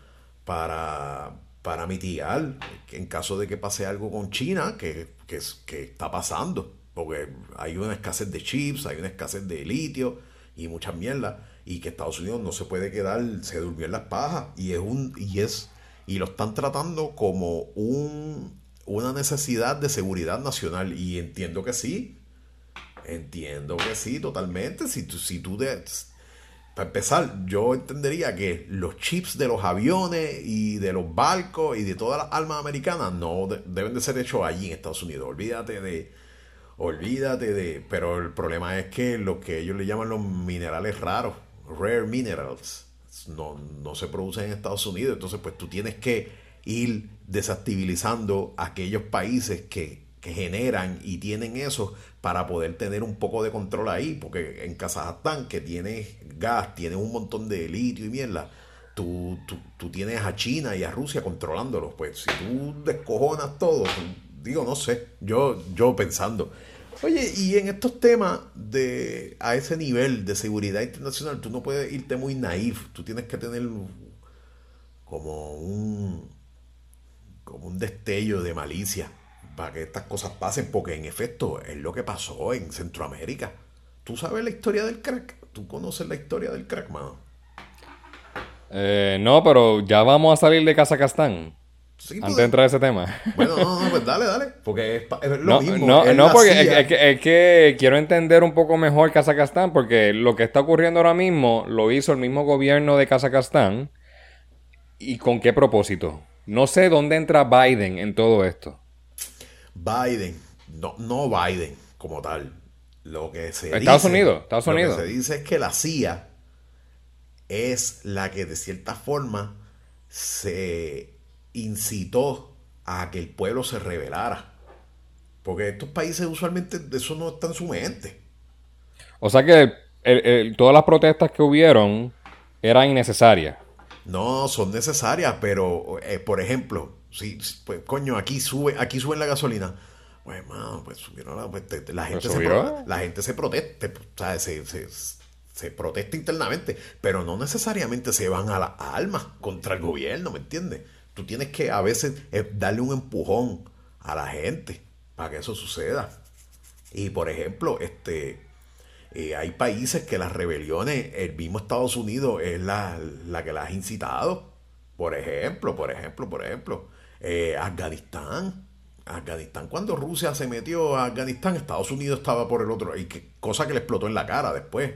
[SPEAKER 1] para, para mitigar en caso de que pase algo con China, que, que, está pasando, porque hay una escasez de chips, hay una escasez de litio y muchas mierdas, y que Estados Unidos no se puede quedar, se durmió en las pajas, y es un, y es y lo están tratando como un, una necesidad de seguridad nacional. Y entiendo que sí. Entiendo que sí, totalmente. Si tú, si tú de, para empezar, yo entendería que los chips de los aviones y de los barcos y de todas las armas americanas no deben de ser hechos allí en Estados Unidos. Olvídate de. Olvídate de. Pero el problema es que lo que ellos le llaman los minerales raros, rare minerals, no, no se produce en Estados Unidos. Entonces, pues tú tienes que ir desactivilizando aquellos países que, generan y tienen eso para poder tener un poco de control ahí. Porque en Kazajstán, que tiene gas, tiene un montón de litio y mierda, tú, tú, tienes a China y a Rusia controlándolos. Pues si tú descojonas todo, digo, no sé, yo, yo pensando. Oye, y en estos temas de a ese nivel de seguridad internacional, tú no puedes irte muy naif, tú tienes que tener como un como un destello de malicia para que estas cosas pasen, porque en efecto es lo que pasó en Centroamérica. ¿Tú sabes la historia del crack? ¿Tú conoces la historia del crack, mano?
[SPEAKER 2] Eh, no, pero ya vamos a salir de Kazajstán. Antes de entrar a ese tema.
[SPEAKER 1] Bueno, no, no, pues dale, dale. [LAUGHS] Porque es, lo
[SPEAKER 2] no,
[SPEAKER 1] mismo.
[SPEAKER 2] No, no porque es, que, quiero entender un poco mejor Kazajstán, porque lo que está ocurriendo ahora mismo lo hizo el mismo gobierno de Kazajstán. ¿Y con qué propósito? No sé dónde entra Biden en todo esto.
[SPEAKER 1] Biden, no, no Biden como tal. Lo que se
[SPEAKER 2] Estados Unidos, Estados Unidos.
[SPEAKER 1] Lo que se dice es que la CIA es la que de cierta forma se incitó a que el pueblo se rebelara. Porque estos países usualmente eso no está en su mente.
[SPEAKER 2] O sea que todas las protestas que hubieron eran innecesarias.
[SPEAKER 1] No, son necesarias, pero eh, por ejemplo, si, pues coño, aquí sube, aquí suben la gasolina. Pues, mano, pues subieron la, pues, la, gente se, la gente se protesta, se, se protesta internamente, pero no necesariamente se van a las armas contra el gobierno, ¿me entiendes? Tú tienes que a veces eh, darle un empujón a la gente para que eso suceda. Y por ejemplo, este, eh, hay países que las rebeliones, el mismo Estados Unidos es la, que las ha incitado. Por ejemplo, por ejemplo, por ejemplo, eh, Afganistán. Afganistán, cuando Rusia se metió a Afganistán, Estados Unidos estaba por el otro, y que, cosa que le explotó en la cara después,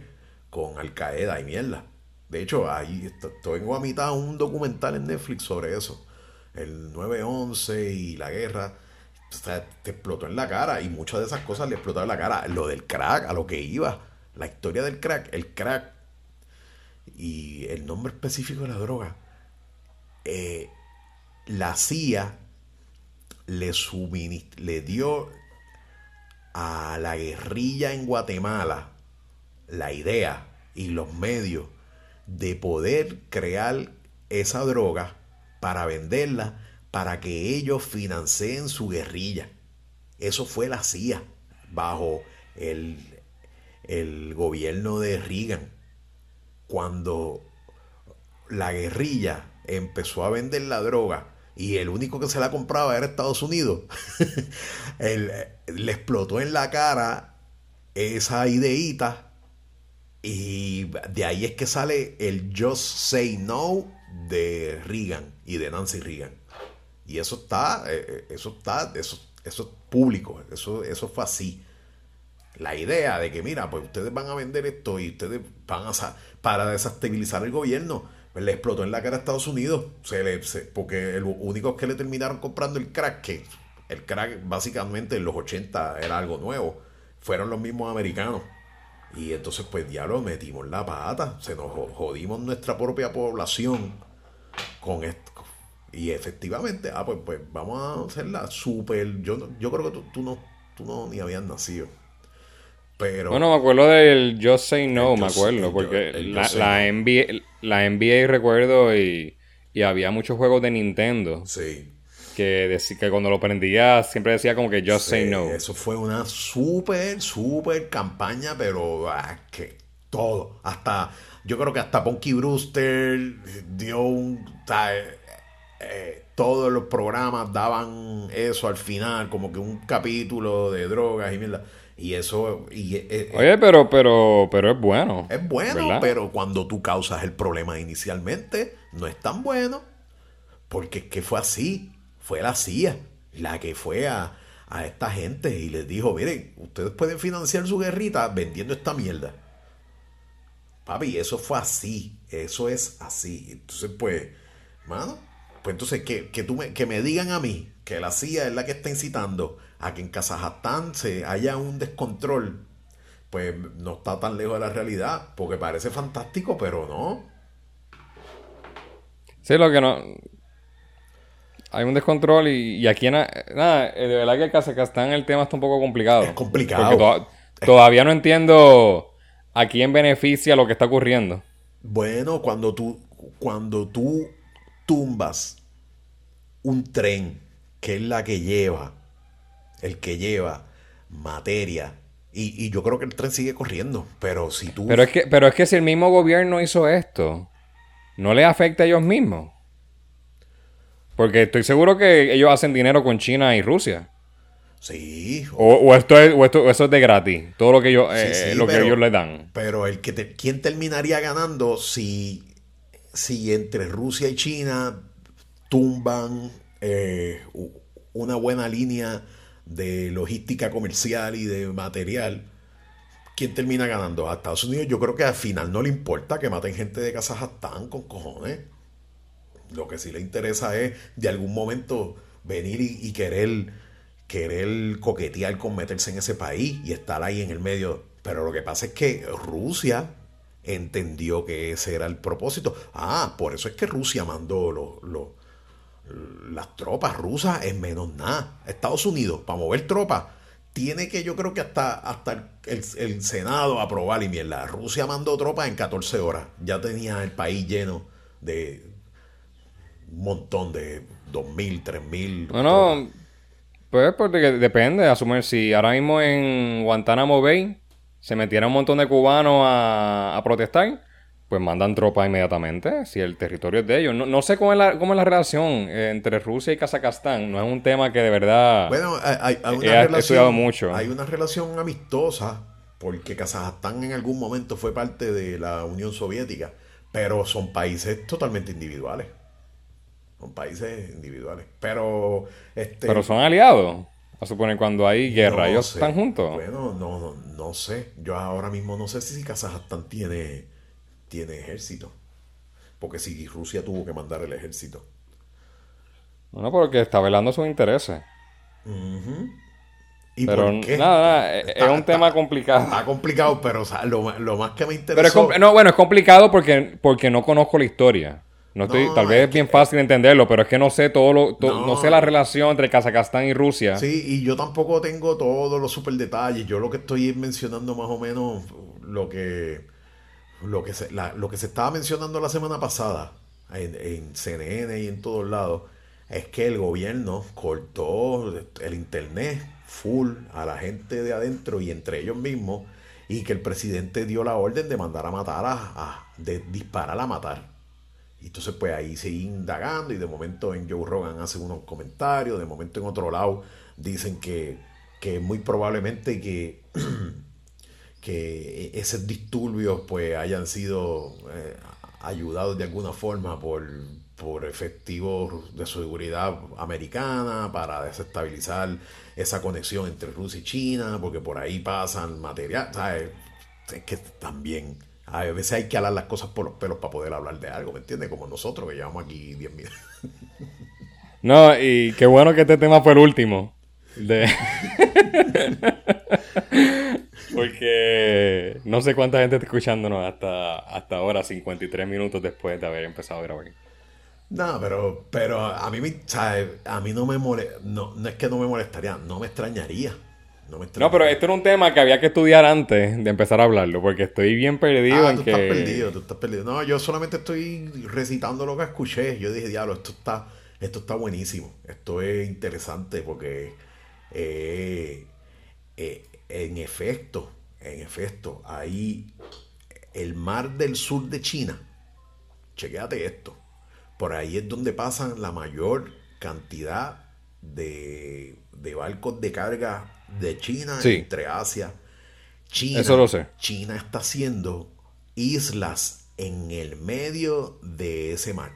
[SPEAKER 1] con Al Qaeda y mierda. De hecho, ahí tengo a mitad un documental en Netflix sobre eso. El 9-11 y la guerra. te explotó en la cara y muchas de esas cosas le explotaron en la cara. Lo del crack, a lo que iba. La historia del crack, el crack y el nombre específico de la droga. Eh, la CIA le, le dio a la guerrilla en Guatemala la idea y los medios de poder crear esa droga para venderla para que ellos financien su guerrilla. Eso fue la CIA bajo el, el gobierno de Reagan. Cuando la guerrilla empezó a vender la droga y el único que se la compraba era Estados Unidos, [LAUGHS] le explotó en la cara esa ideita y de ahí es que sale el Just Say No de Reagan y de Nancy Reagan. Y eso está, eh, eh, eso está, eso, eso es público, eso, eso fue así. La idea de que, mira, pues ustedes van a vender esto y ustedes van a, para desestabilizar el gobierno, pues le explotó en la cara a Estados Unidos, se le, porque el único que le terminaron comprando el crack, que el crack básicamente en los 80 era algo nuevo, fueron los mismos americanos. Y entonces pues ya lo metimos la pata, se nos jodimos nuestra propia población con esto. Y efectivamente, ah, pues, pues vamos a hacerla súper. Yo, yo creo que tú, no, tú no ni habías nacido. Pero.
[SPEAKER 2] Bueno, me acuerdo del Just Say No, me acuerdo, porque la, la, NBA, la NBA recuerdo y, y había muchos juegos de Nintendo.
[SPEAKER 1] Sí
[SPEAKER 2] que, que cuando lo prendía siempre decía como que just say no.
[SPEAKER 1] Eso fue una súper, súper campaña, pero ah, que todo, hasta, yo creo que hasta Punky Brewster dio un... Eh, eh, todos los programas daban eso al final, como que un capítulo de drogas y mierda. Y eso. Y,
[SPEAKER 2] eh, Oye, pero, pero, pero es bueno.
[SPEAKER 1] Es bueno, pero cuando tú causas el problema inicialmente, no es tan bueno. Porque es que fue así fue la CIA la que fue a, esta gente y les dijo, miren, ustedes pueden financiar su guerrita vendiendo esta mierda. Papi, eso fue así, eso es así. Entonces, pues, mano, pues entonces que, tú me, que me digan a mí que la CIA es la que está incitando a que en Kazajstán se haya un descontrol, pues no está tan lejos de la realidad, porque parece fantástico, pero no.
[SPEAKER 2] Sí, lo que no, hay un descontrol y, aquí en, nada, de verdad que Kazajstán el tema está un poco complicado.
[SPEAKER 1] Es complicado.
[SPEAKER 2] todavía no entiendo a quién beneficia lo que está ocurriendo.
[SPEAKER 1] Bueno, cuando tú, cuando tú tumbas un tren que es la que lleva, el que lleva materia, y, y, yo creo que el tren sigue corriendo, pero si tú...
[SPEAKER 2] Pero es, que, pero es que si el mismo gobierno hizo esto, ¿no le afecta a ellos mismos? Porque estoy seguro que ellos hacen dinero con China y Rusia.
[SPEAKER 1] Sí.
[SPEAKER 2] O, esto es, o esto, eso es de gratis. Todo lo que ellos, eh, lo que ellos le dan.
[SPEAKER 1] Pero el que ¿quién terminaría ganando si, si entre Rusia y China tumban eh, una buena línea de logística comercial y de material? ¿Quién termina ganando? A Estados Unidos yo creo que al final no le importa que maten gente de Kazajstán con cojones. Lo que sí le interesa es de algún momento venir y, querer, querer coquetear con meterse en ese país y estar ahí en el medio. Pero lo que pasa es que Rusia entendió que ese era el propósito. Ah, por eso es que Rusia mandó las tropas rusas en menos nada. Estados Unidos, para mover tropas, tiene que yo creo que hasta, hasta el, el, Senado aprobar y mierda. Rusia mandó tropas en 14 horas. Ya tenía el país lleno de, un montón de 2.000, 3.000.
[SPEAKER 2] Bueno, pues porque depende, asumir si ahora mismo en Guantánamo Bay se metiera un montón de cubanos a, protestar, pues mandan tropas inmediatamente, si el territorio es de ellos. No, sé cómo es, la, cómo es la relación entre Rusia y Kazajstán, no es un tema que de verdad
[SPEAKER 1] bueno, hay, una relación, estudiado mucho. Hay una relación amistosa, porque Kazajstán en algún momento fue parte de la Unión Soviética, pero son países totalmente individuales. Son países individuales. Pero. Este,
[SPEAKER 2] pero son aliados. A suponer cuando hay guerra, ellos están juntos.
[SPEAKER 1] Bueno, no, no, no sé. Yo ahora mismo no sé si Kazajstán tiene, tiene ejército. Porque si Rusia tuvo que mandar el ejército.
[SPEAKER 2] No, porque está velando sus intereses.
[SPEAKER 1] ¿Y
[SPEAKER 2] pero
[SPEAKER 1] por qué?
[SPEAKER 2] nada, es un tema complicado.
[SPEAKER 1] Está complicado, pero lo, más que me interesa.
[SPEAKER 2] no, bueno, es complicado porque, porque no conozco la historia. No estoy, tal vez es bien fácil entenderlo, pero es que no sé todo lo, no, sé la relación entre Kazajstán y Rusia.
[SPEAKER 1] Sí, y yo tampoco tengo todos los super detalles. Yo lo que estoy mencionando más o menos lo que lo que se, lo que se estaba mencionando la semana pasada en, en CNN y en todos lados es que el gobierno cortó el internet full a la gente de adentro y entre ellos mismos y que el presidente dio la orden de mandar a matar a, a de disparar a matar y entonces pues ahí sigue indagando y de momento en Joe Rogan hacen unos comentarios, de momento en otro lado dicen que, que muy probablemente que, [CLEARS THROAT] que esos disturbios pues hayan sido eh, ayudados de alguna forma por, por efectivos de seguridad americana para desestabilizar esa conexión entre Rusia y China, porque por ahí pasan material. Es que también a veces hay que alar las cosas por los pelos para poder hablar de algo, ¿me entiendes? Como nosotros que llevamos aquí 10 minutos. [LAUGHS]
[SPEAKER 2] No, y qué bueno que este tema fue el último. [LAUGHS] Porque no sé cuánta gente está escuchándonos hasta, hasta ahora, 53 minutos después de haber empezado a grabar.
[SPEAKER 1] No, pero, pero a mí, a mí no me mole... no, no es que no me molestaría, no me extrañaría.
[SPEAKER 2] No, pero esto era un tema que había que estudiar antes de empezar a hablarlo, porque estoy bien perdido
[SPEAKER 1] ah,
[SPEAKER 2] en
[SPEAKER 1] tú
[SPEAKER 2] que...
[SPEAKER 1] estás perdido, tú estás perdido. No, yo solamente estoy recitando lo que escuché. Yo dije, diablo, esto está, esto está buenísimo. Esto es interesante porque eh, eh, en efecto, en efecto, ahí el mar del sur de China, chequéate esto, por ahí es donde pasan la mayor cantidad de, de barcos de carga de China entre Asia. China,
[SPEAKER 2] Eso lo sé.
[SPEAKER 1] China está haciendo islas en el medio de ese mar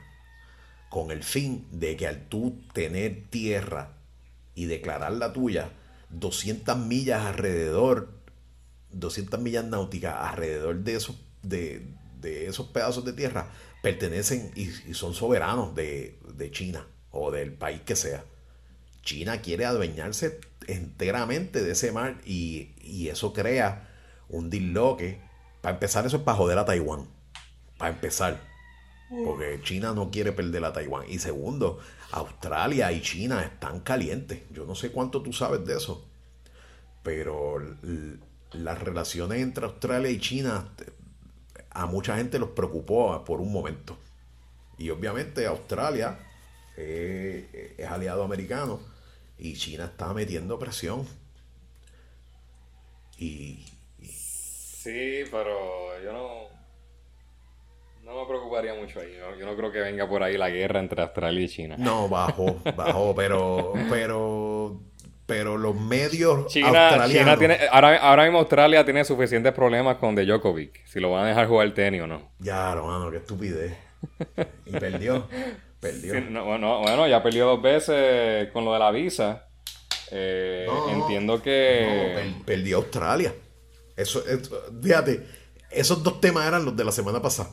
[SPEAKER 1] con el fin de que al tú tener tierra y declarar la tuya 200 millas alrededor 200 millas náuticas alrededor de esos de, esos pedazos de tierra pertenecen y, son soberanos de, de China o del país que sea China quiere adueñarse enteramente de ese mar y, eso crea un disloque. Para empezar, eso es para joder a Taiwán. Para empezar. Porque China no quiere perder a Taiwán. Y segundo, Australia y China están calientes. Yo no sé cuánto tú sabes de eso. Pero las relaciones entre Australia y China a mucha gente los preocupó por un momento. Y obviamente Australia es aliado americano y China está metiendo presión. Y,
[SPEAKER 2] Sí, pero yo no... No me preocuparía mucho ahí. Yo no creo que venga por ahí la guerra entre Australia y China.
[SPEAKER 1] No, bajo, [LAUGHS] bajo, pero... pero pero los medios
[SPEAKER 2] China, australianos... tiene, ahora, ahora, mismo Australia tiene suficientes problemas con De Djokovic. Si lo van a dejar jugar tenis o no.
[SPEAKER 1] Ya, hermano, qué estupidez. Y perdió. [LAUGHS] Perdió.
[SPEAKER 2] bueno, ya perdió dos veces con lo de la visa. Eh, entiendo que.
[SPEAKER 1] perdió Australia. Eso, fíjate, esos dos temas eran los de la semana pasada.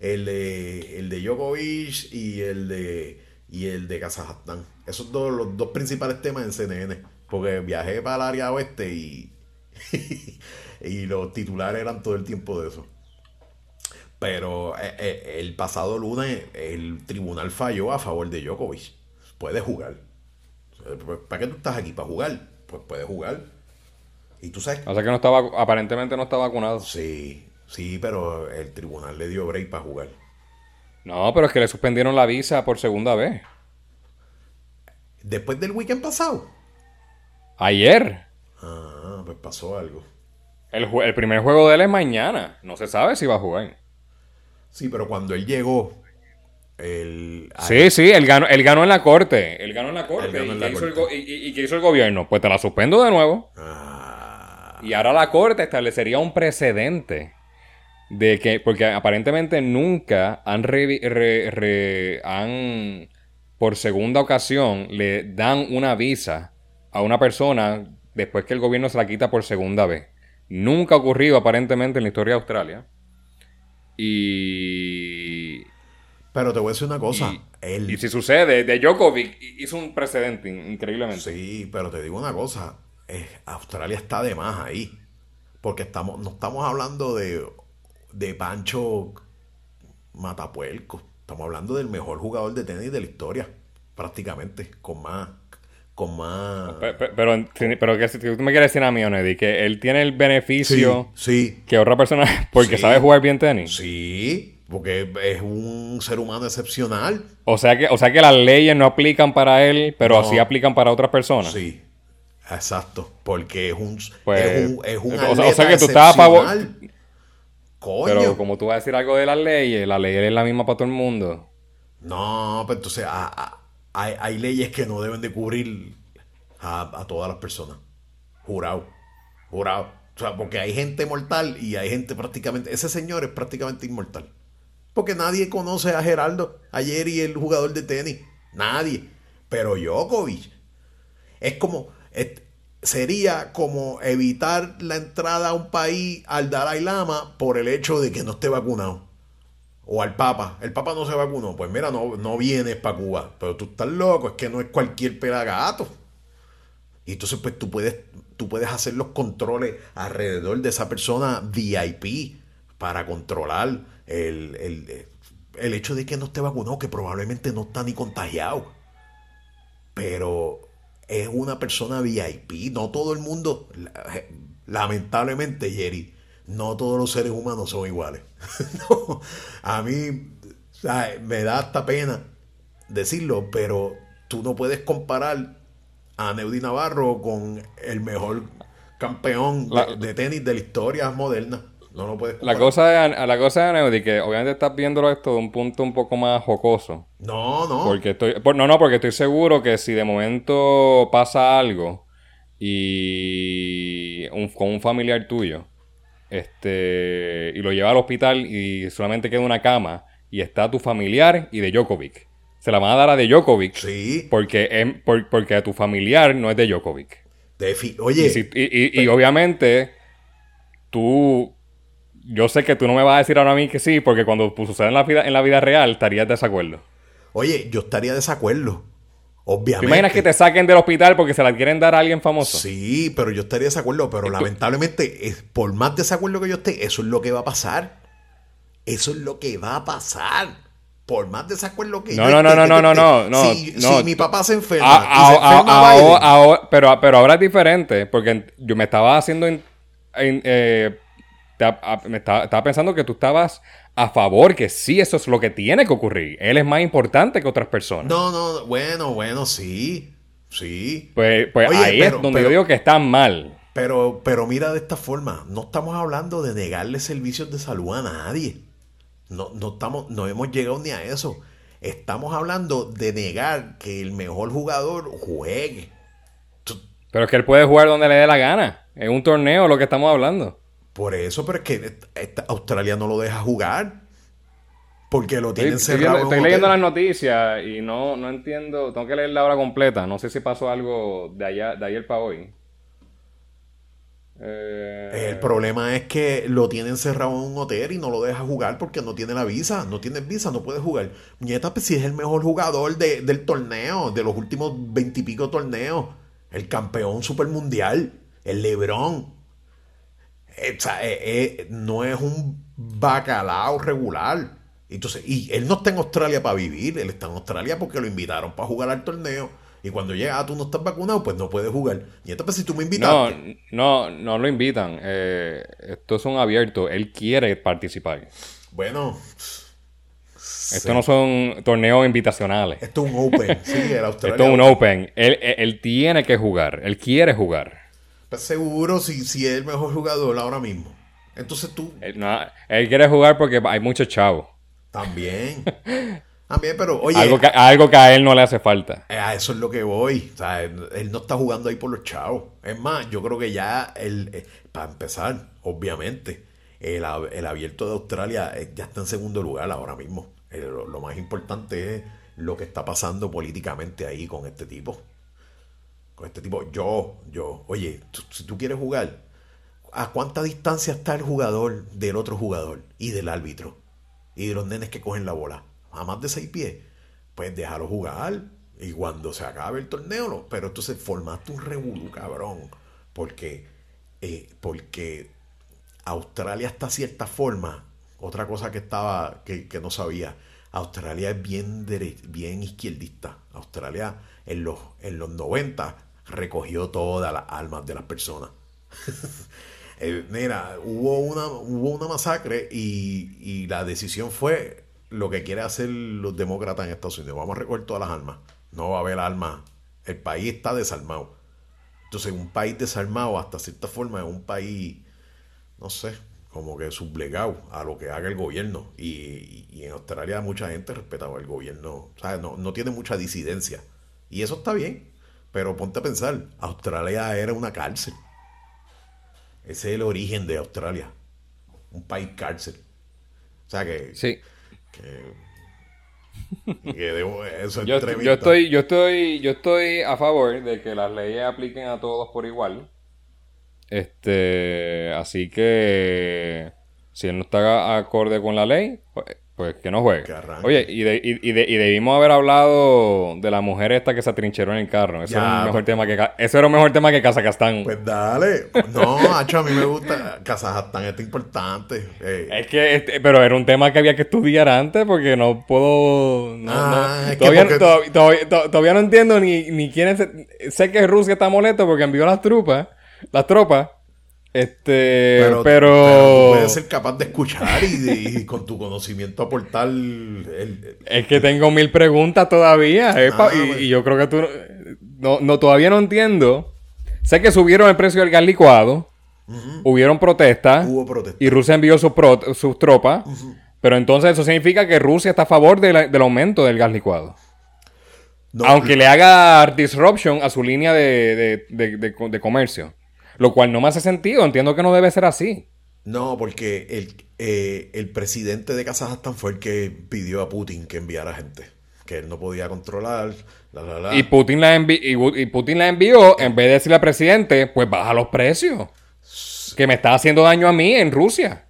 [SPEAKER 1] El de, el de Djokovic y el de, y el de Kazajstán. Esos dos, los dos principales temas en CNN. Porque viajé para el área oeste y, [LAUGHS] y los titulares eran todo el tiempo de eso. Pero eh, eh, el pasado lunes el tribunal falló a favor de Djokovic. Puede jugar. ¿Para qué tú estás aquí? ¿Para jugar? Pues puede jugar. Y tú sabes.
[SPEAKER 2] O sea que no estaba, aparentemente no está vacunado.
[SPEAKER 1] Sí, sí, pero el tribunal le dio break para jugar.
[SPEAKER 2] No, pero es que le suspendieron la visa por segunda vez.
[SPEAKER 1] Después del weekend pasado.
[SPEAKER 2] Ayer.
[SPEAKER 1] Ah, pues pasó algo.
[SPEAKER 2] El, el primer juego de él es mañana. No se sabe si va a jugar.
[SPEAKER 1] Sí, pero cuando él llegó,
[SPEAKER 2] Sí, sí, él ganó, él ganó en la corte. Él ganó en la corte. ¿Y, qué hizo el gobierno? Pues te la suspendo de nuevo. Ah. Y ahora la corte establecería un precedente de que, porque aparentemente nunca han, han por segunda ocasión, le dan una visa a una persona después que el gobierno se la quita por segunda vez. Nunca ha ocurrido aparentemente en la historia de Australia. Y
[SPEAKER 1] pero te voy a decir una cosa.
[SPEAKER 2] Y, si sucede, de Djokovic hizo un precedente increíblemente.
[SPEAKER 1] Sí, pero te digo una cosa. Australia está de más ahí. Porque estamos, no estamos hablando de, de Pancho Matapuelco. Estamos hablando del mejor jugador de tenis de la historia. Prácticamente. Con más. Con más.
[SPEAKER 2] Pero, pero, que si tú me quieres decir a mí, Onedi, que él tiene el beneficio
[SPEAKER 1] sí,
[SPEAKER 2] que otra persona. [LAUGHS] Porque sabe jugar bien tenis.
[SPEAKER 1] Sí. Porque es un ser humano excepcional.
[SPEAKER 2] O sea que, o sea que las leyes no aplican para él, pero así aplican para otras personas.
[SPEAKER 1] Sí, exacto. Porque es un,
[SPEAKER 2] pues,
[SPEAKER 1] es
[SPEAKER 2] un, es un o, sea, que tú estás a favor. Coño. Pero como tú vas a decir algo de las leyes, la ley es la misma para todo el mundo.
[SPEAKER 1] No, pero entonces hay, leyes que no deben de cubrir a, a todas las personas. Jurado. Jurado. O sea, porque hay gente mortal y hay gente prácticamente. Ese señor es prácticamente inmortal. Porque nadie conoce a Geraldo ayer y el jugador de tenis. Nadie. Pero Djokovic es como. sería como evitar la entrada a un país al Dalai Lama por el hecho de que no esté vacunado. O al Papa. El Papa no se vacunó. Pues mira, no, no vienes para Cuba. Pero tú estás loco. Es que no es cualquier pelagato. Y entonces, pues tú puedes, tú puedes hacer los controles alrededor de esa persona VIP para controlar el, el, hecho de que no esté vacunado, que probablemente no está ni contagiado. Pero es una persona VIP. No todo el mundo, lamentablemente, Jerry, no todos los seres humanos son iguales. [LAUGHS] a mí me da hasta pena decirlo, pero tú no puedes comparar a Neudi Navarro con el mejor campeón de tenis de la historia moderna. No lo puedes
[SPEAKER 2] La cosa de, la cosa de Neudi, que obviamente estás viéndolo esto de un punto un poco más jocoso.
[SPEAKER 1] No, no.
[SPEAKER 2] Porque estoy, no, no, porque estoy seguro que si de momento pasa algo y con un familiar tuyo, este, y lo lleva al hospital y solamente queda una cama y está tu familiar y de Djokovic. Se la van a dar a de Djokovic.
[SPEAKER 1] Sí.
[SPEAKER 2] Porque, porque a tu familiar no es de Djokovic.
[SPEAKER 1] Oye.
[SPEAKER 2] y obviamente tú yo sé que tú no me vas a decir ahora a mí que sí, porque cuando sucede en la vida, en la vida real estarías de desacuerdo.
[SPEAKER 1] Oye, yo estaría de desacuerdo. Obviamente. ¿Te
[SPEAKER 2] imaginas que te saquen del hospital porque se la quieren dar a alguien famoso?
[SPEAKER 1] Sí, pero yo estaría de desacuerdo. Pero lamentablemente, por más desacuerdo que yo esté, eso es lo que va a pasar. Eso es lo que va a pasar. Por más desacuerdo que
[SPEAKER 2] no, yo no, esté. No, no, no, no, no,
[SPEAKER 1] si, no. Si mi papá se enferma. y se
[SPEAKER 2] enferma pero, pero ahora es diferente. Porque yo me estaba haciendo. Eh, me estaba, pensando que tú estabas a favor, que sí, eso es lo que tiene que ocurrir. Él es más importante que otras personas.
[SPEAKER 1] No, no, bueno, bueno, sí. Sí.
[SPEAKER 2] Pues, pues ahí es donde yo digo que están mal.
[SPEAKER 1] Pero, pero mira de esta forma, no estamos hablando de negarle servicios de salud a nadie. No, no, estamos, no hemos llegado ni a eso. Estamos hablando de negar que el mejor jugador juegue.
[SPEAKER 2] Pero es que él puede jugar donde le dé la gana. En un torneo, lo que estamos hablando.
[SPEAKER 1] Por eso, pero es que Australia no lo deja jugar. Porque lo tienen cerrado.
[SPEAKER 2] Estoy, leyendo las noticias y no, no entiendo. Tengo que leer la hora completa. No sé si pasó algo de, allá, de ayer para hoy.
[SPEAKER 1] Eh, el problema es que lo tienen cerrado en un hotel y no lo deja jugar porque no tiene la visa. No tiene visa, no puede jugar. Nieta, pues si es el mejor jugador del torneo, de los últimos veintipico torneos. El campeón supermundial. El Lebron. Eh, eh, no es un bacalao regular. Entonces, y él no está en Australia para vivir, él está en Australia porque lo invitaron para jugar al torneo. Y cuando llega, ah, tú no estás vacunado, pues no puedes jugar. Y entonces, si tú me invitas.
[SPEAKER 2] No, no, no lo invitan. Eh, estos son abiertos. Él quiere participar.
[SPEAKER 1] Bueno.
[SPEAKER 2] Estos no son torneos invitacionales.
[SPEAKER 1] Esto es un Open. sí, el [LAUGHS]
[SPEAKER 2] Esto es un Open. Él, él, tiene que jugar. Él quiere jugar.
[SPEAKER 1] Pues seguro si, si es el mejor jugador ahora mismo. Entonces tú.
[SPEAKER 2] Él, él quiere jugar porque hay muchos chavos.
[SPEAKER 1] También. [LAUGHS] También, pero oye.
[SPEAKER 2] Algo que, algo que, a él no le hace falta.
[SPEAKER 1] Eh, a eso es lo que voy. O sea, él, no está jugando ahí por los chavos. Es más, yo creo que ya, él, eh, para empezar, obviamente, el, abierto de Australia eh, ya está en segundo lugar ahora mismo. lo, más importante es lo que está pasando políticamente ahí con este tipo. Con este tipo, yo, yo, oye, si tú quieres jugar, ¿a cuánta distancia está el jugador del otro jugador y del árbitro? Y de los nenes que cogen la bola. A más de seis pies. Pues déjalo jugar. Y cuando se acabe el torneo, no. Pero entonces formaste un revolú, cabrón. Porque, eh, porque Australia está cierta forma. Otra cosa que estaba, que, no sabía. Australia es bien, bien izquierdista. Australia en los, en los 90 recogió todas las almas de las personas. [LAUGHS] Eh, mira, hubo una, hubo una masacre y, y, la decisión fue lo que quiere hacer los demócratas en Estados Unidos. Vamos a recoger todas las armas. No va a haber armas. El país está desarmado. Entonces, un país desarmado, hasta cierta forma, es un país, no sé, como que sublegado a lo que haga el gobierno. Y, en Australia mucha gente respetaba el gobierno. O sea, no, no tiene mucha disidencia. Y eso está bien. Pero ponte a pensar, Australia era una cárcel. Ese es el origen de Australia. Un país cárcel. O sea que.
[SPEAKER 2] Sí.
[SPEAKER 1] eso
[SPEAKER 2] yo, yo, estoy, yo estoy, yo estoy a favor de que las leyes apliquen a todos por igual. Este, así que si él no está acorde con la ley, pues, pues que no juegue. Oye, y, y, debimos haber hablado de la mujer esta que se atrincheró en el carro. Eso, era, un mejor pues. tema que, eso era un mejor tema que Kazajstán.
[SPEAKER 1] Pues dale. No, Hacho, a mí me gusta. Kazajstán es importante.
[SPEAKER 2] Es que, este, pero era un tema que había que estudiar antes porque no puedo. Ah, todavía, no entiendo ni, ni quién es. Sé que Rusia está molesto porque envió las tropas. Las tropas. Este, pero,
[SPEAKER 1] puedes ser capaz de escuchar y, con tu conocimiento aportar.
[SPEAKER 2] es que tengo mil preguntas todavía, ah, pues. y, yo creo que tú no, no, todavía no entiendo. Sé que subieron el precio del gas licuado, hubieron protestas,
[SPEAKER 1] Hubo
[SPEAKER 2] y Rusia envió sus, tropas, pero entonces eso significa que Rusia está a favor del aumento del gas licuado. Aunque le haga disruption a su línea de, de comercio. Lo cual no me hace sentido, entiendo que no debe ser así.
[SPEAKER 1] No, porque el, eh, el presidente de Kazajstán fue el que pidió a Putin que enviara gente, que él no podía controlar.
[SPEAKER 2] Y, Putin la y, Putin la envió, en vez de decirle al presidente, pues baja los precios. Que me está haciendo daño a mí en Rusia.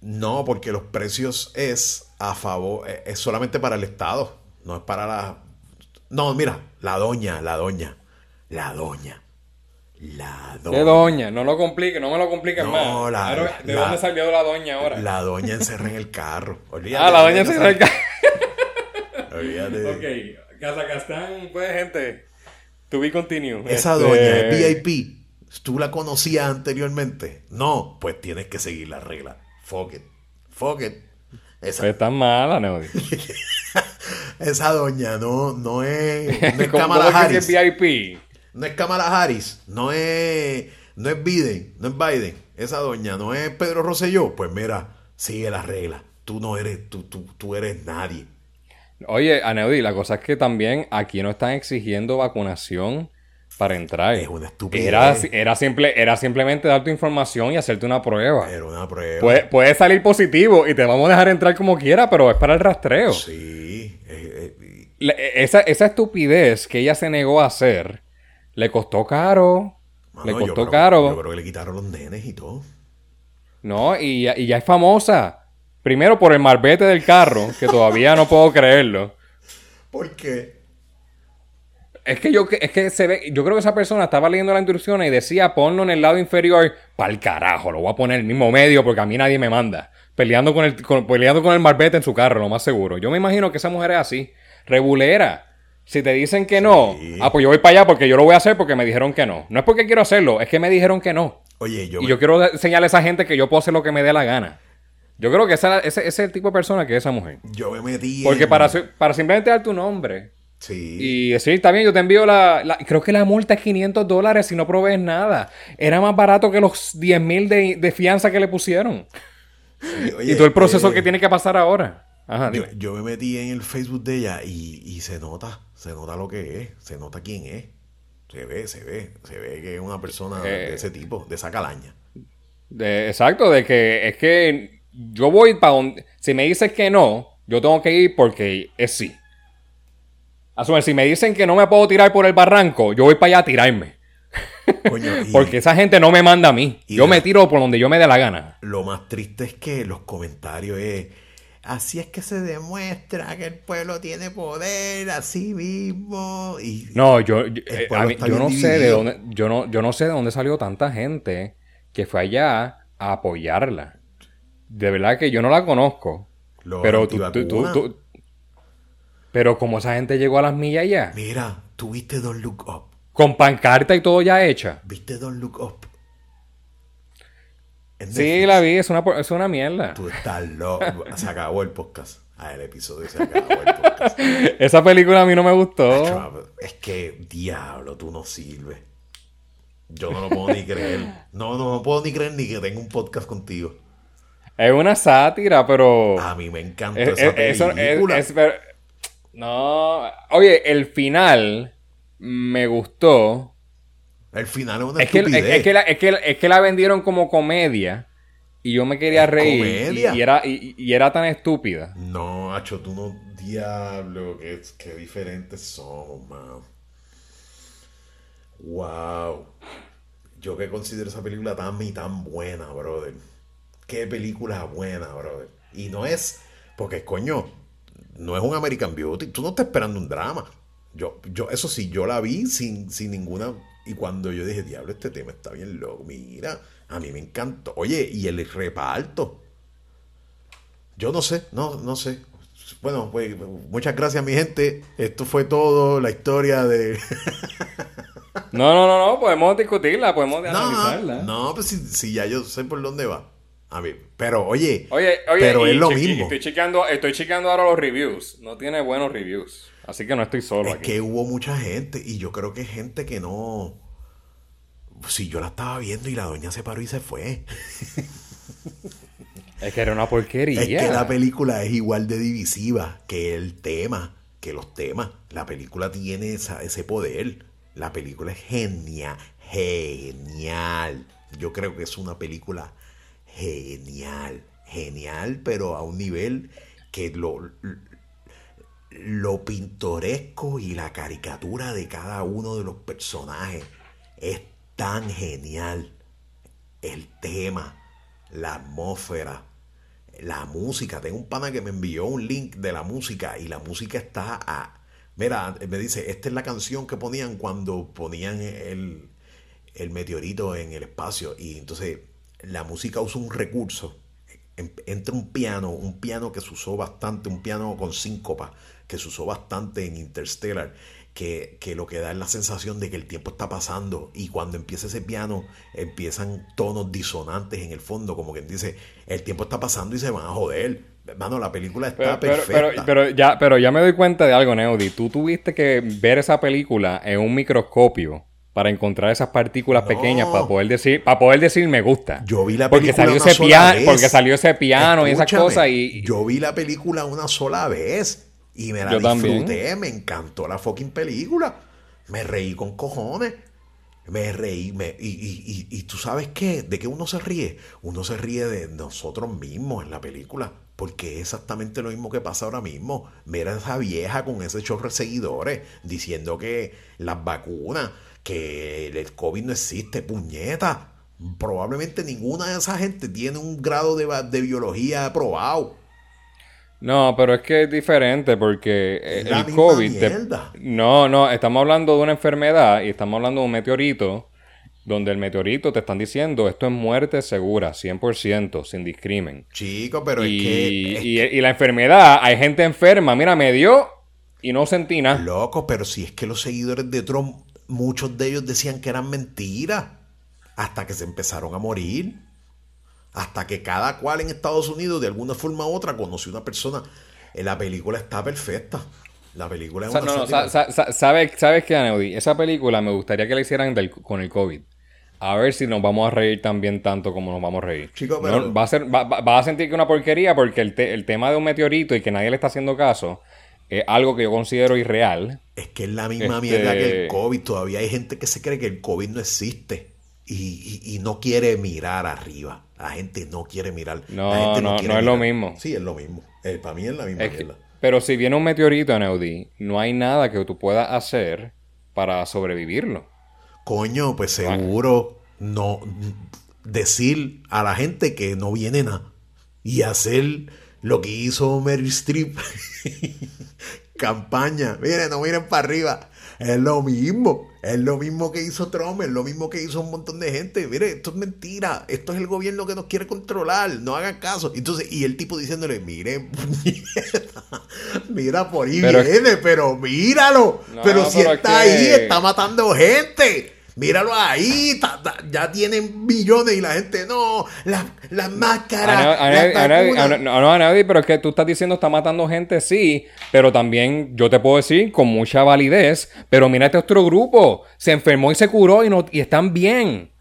[SPEAKER 1] No, porque los precios es a favor, eh, es solamente para el Estado, no es para la... No, mira, la doña, la doña, la doña. La
[SPEAKER 2] doña. ¿Qué doña? No lo complique, no me lo compliques más. La, ¿De dónde salió la doña ahora?
[SPEAKER 1] La doña encerra en el carro. [LAUGHS]
[SPEAKER 2] ah, la doña encerra en el carro. Olvídate. Ok, Kazajstán, pues, gente. To be continue.
[SPEAKER 1] Esa este, doña es VIP. ¿Tú la conocías anteriormente? No, pues tienes que seguir la regla. Fuck it. Fuck it.
[SPEAKER 2] Esa... Pues está mala, ¿no? [LAUGHS]
[SPEAKER 1] Esa doña no, no es, [LAUGHS] no es Kamala Harris.
[SPEAKER 2] es VIP?
[SPEAKER 1] No es Kamala Harris, no es, no es Biden, no es Biden, esa doña, no es Pedro Rosselló, pues mira, sigue la regla. Tú no eres, tú, tú, tú eres nadie.
[SPEAKER 2] Oye, Aneudi, la cosa es que también aquí no están exigiendo vacunación para entrar.
[SPEAKER 1] Es una estupidez.
[SPEAKER 2] Era, era, simple, era simplemente dar tu información y hacerte una prueba.
[SPEAKER 1] Era una prueba.
[SPEAKER 2] Puede, puede salir positivo y te vamos a dejar entrar como quiera, pero es para el rastreo.
[SPEAKER 1] Sí.
[SPEAKER 2] esa, esa estupidez que ella se negó a hacer le costó caro. le costó caro.
[SPEAKER 1] Yo creo que le quitaron los nenes y todo.
[SPEAKER 2] No, y ya, y ya es famosa. Primero por el marbete del carro, que todavía no puedo creerlo.
[SPEAKER 1] ¿Por qué?
[SPEAKER 2] Es que yo es que se ve, yo creo que esa persona estaba leyendo la instrucción y decía ponlo en el lado inferior. Para el carajo, lo voy a poner en el mismo medio porque a mí nadie me manda. Peleando con el, peleando con el marbete en su carro, lo más seguro. Yo me imagino que esa mujer es así. Rebulera. Si te dicen que no, ah, pues yo voy para allá porque yo lo voy a hacer porque me dijeron que no. No es porque quiero hacerlo, es que me dijeron que no.
[SPEAKER 1] Oye, yo.
[SPEAKER 2] Y yo quiero enseñarle a esa gente que yo puedo hacer lo que me dé la gana. Yo creo que ese, ese es el tipo de persona que es esa mujer.
[SPEAKER 1] Yo me metí.
[SPEAKER 2] Porque para, para simplemente dar tu nombre, Sí. Y sí, está bien, yo te envío la, Creo que la multa es 500 dólares si no provees nada. Era más barato que los 10 mil de, fianza que le pusieron. y todo el proceso eh, que tiene que pasar ahora. Ajá,
[SPEAKER 1] yo, me metí en el Facebook de ella y, se nota, se nota lo que es, se nota quién es. Se ve, se ve, se ve que es una persona de eh, ese tipo, de esa calaña.
[SPEAKER 2] De, exacto, de que es que yo voy para donde... Si me dices que no, yo tengo que ir porque es sí. Asumir, si me dicen que no me puedo tirar por el barranco, yo voy para allá a tirarme. [LAUGHS] Porque esa gente no me manda a mí. Yo me tiro por donde yo me dé la gana.
[SPEAKER 1] Lo más triste es que los comentarios es. Así es que se demuestra que el pueblo tiene poder, así mismo. Y
[SPEAKER 2] no, yo, yo, eh, no sé de dónde, yo no, yo no sé de dónde salió tanta gente que fue allá a apoyarla. De verdad que yo no la conozco. pero tú, tú, pero como esa gente llegó a las millas ya.
[SPEAKER 1] Mira, tú viste Don't Look Up.
[SPEAKER 2] Con pancarta y todo ya hecha.
[SPEAKER 1] ¿Viste Don't Look Up?
[SPEAKER 2] Sí, la vi, es una, es una mierda.
[SPEAKER 1] Tú estás loco. [LAUGHS] Se acabó el podcast. Ah, el episodio se acabó el podcast. [LAUGHS]
[SPEAKER 2] Esa película a mí no me gustó.
[SPEAKER 1] Es que, diablo, tú no sirves. Yo no lo puedo ni creer. No, no, no puedo ni creer ni que tenga un podcast contigo.
[SPEAKER 2] Es una sátira, pero.
[SPEAKER 1] A mí me encanta esa película. es,
[SPEAKER 2] no, oye, el final me gustó.
[SPEAKER 1] El final es una
[SPEAKER 2] es que, es, que la, es, que, es, que, la, vendieron como comedia y yo me quería reír y, era, y, era tan estúpida.
[SPEAKER 1] No, Hacho, tú no, diablo, qué, qué diferentes son, man. Wow. Yo que considero esa película tan y tan buena, brother. Qué película buena, brother. Y no es, porque coño, no es un American Beauty. Tú no estás esperando un drama. Yo, yo, eso sí, yo la vi sin, sin ninguna. Y cuando yo dije, diablo, este tema está bien loco. Mira, a mí me encantó. Oye, y el reparto. Yo no sé, no, no sé. Bueno, pues muchas gracias, mi gente. Esto fue todo, la historia de. [LAUGHS]
[SPEAKER 2] no, no, no, no, podemos discutirla, podemos analizarla.
[SPEAKER 1] No, pues si, si ya yo sé por dónde va. A ver, pero oye,
[SPEAKER 2] oye, oye pero es lo mismo. Estoy chequeando, estoy chequeando ahora los reviews. No tiene buenos reviews. Así que no estoy solo.
[SPEAKER 1] Es que hubo mucha gente y yo creo que gente que no. Si yo la estaba viendo y la doña se paró y se fue.
[SPEAKER 2] es que era una porquería.
[SPEAKER 1] Es que la película es igual de divisiva que el tema, que los temas. La película tiene ese poder. La película es genial, genial. Yo creo que es una película genial, genial, pero a un nivel que lo, lo pintoresco y la caricatura de cada uno de los personajes es tan genial. El tema, la atmósfera, la música. Tengo un pana que me envió un link de la música y la música está a... Mira, me dice, esta es la canción que ponían cuando ponían el, el meteorito en el espacio. Y entonces la música usa un recurso. Entra un piano, un piano que se usó bastante, un piano con síncopa, que se usó bastante en Interstellar, que, que, lo que da es la sensación de que el tiempo está pasando y cuando empieza ese piano empiezan tonos disonantes en el fondo, como quien dice, el tiempo está pasando y se van a joder. Mano, la película está perfecta.
[SPEAKER 2] Pero, ya, pero ya me doy cuenta de algo, Neudi. Tú tuviste que ver esa película en un microscopio para encontrar esas partículas pequeñas para poder decir para poder decir me gusta.
[SPEAKER 1] Yo vi la
[SPEAKER 2] película porque salió ese piano, porque salió ese piano y esas cosas y
[SPEAKER 1] yo vi la película una sola vez y me la disfruté, me encantó la fucking película. Me reí con cojones. Me reí, me, y, y, y, tú sabes qué, de qué uno se ríe. Uno se ríe de nosotros mismos en la película. Porque es exactamente lo mismo que pasa ahora mismo. Mira a esa vieja con ese chorro de seguidores diciendo que las vacunas que el COVID no existe, puñeta. Probablemente ninguna de esa gente tiene un grado de, de biología aprobado.
[SPEAKER 2] No, pero es que es diferente porque el COVID... No, no, estamos hablando de una enfermedad y estamos hablando de un meteorito donde el meteorito te están diciendo esto es muerte segura, 100%, sin discrimen.
[SPEAKER 1] Chico, pero es que...
[SPEAKER 2] Y, y, la enfermedad, hay gente enferma, mira, me dio y no sentí nada.
[SPEAKER 1] Loco, pero si es que los seguidores de Trump muchos de ellos decían que eran mentiras hasta que se empezaron a morir. Hasta que cada cual en Estados Unidos, de alguna forma u otra, conoció una persona. En la película está perfecta. La película es
[SPEAKER 2] una no, no, ¿sabes, ¿Sabes qué, Aneudi? Esa película me gustaría que la hicieran con el COVID. A ver si nos vamos a reír también tanto como nos vamos a reír. Chico, pero... va, a ser, va, a sentir que una porquería porque el, el tema de un meteorito y que nadie le está haciendo caso es algo que yo considero irreal.
[SPEAKER 1] Es que es la misma mierda que el este COVID. Todavía hay gente que se cree que el COVID no existe y, no quiere mirar arriba. La gente no quiere mirar.
[SPEAKER 2] No, no, no, es lo mismo.
[SPEAKER 1] Sí, es lo mismo. Eh, para mí es la misma mierda.
[SPEAKER 2] pero si viene un meteorito en Audi, no hay nada que tú puedas hacer para sobrevivirlo.
[SPEAKER 1] Coño, pues seguro no decir a la gente que no viene nada y hacer lo que hizo Mary Streep. [LAUGHS] Campaña. Miren, no miren para arriba. Es lo mismo. Es lo mismo que hizo Trump, es lo mismo que hizo un montón de gente. Mire, esto es mentira. Esto es el gobierno que nos quiere controlar. No hagan caso. Entonces, y el tipo diciéndole, miren, [LAUGHS] mira por ahí viene, pero míralo. pero si está ahí, está matando gente. Míralo ahí, ya tienen millones y la gente no, las la máscaras.
[SPEAKER 2] no, a nadie, pero es que tú estás diciendo está matando gente, sí, pero también yo te puedo decir con mucha validez, pero mira este otro grupo, se enfermó y se curó y, no, y están bien.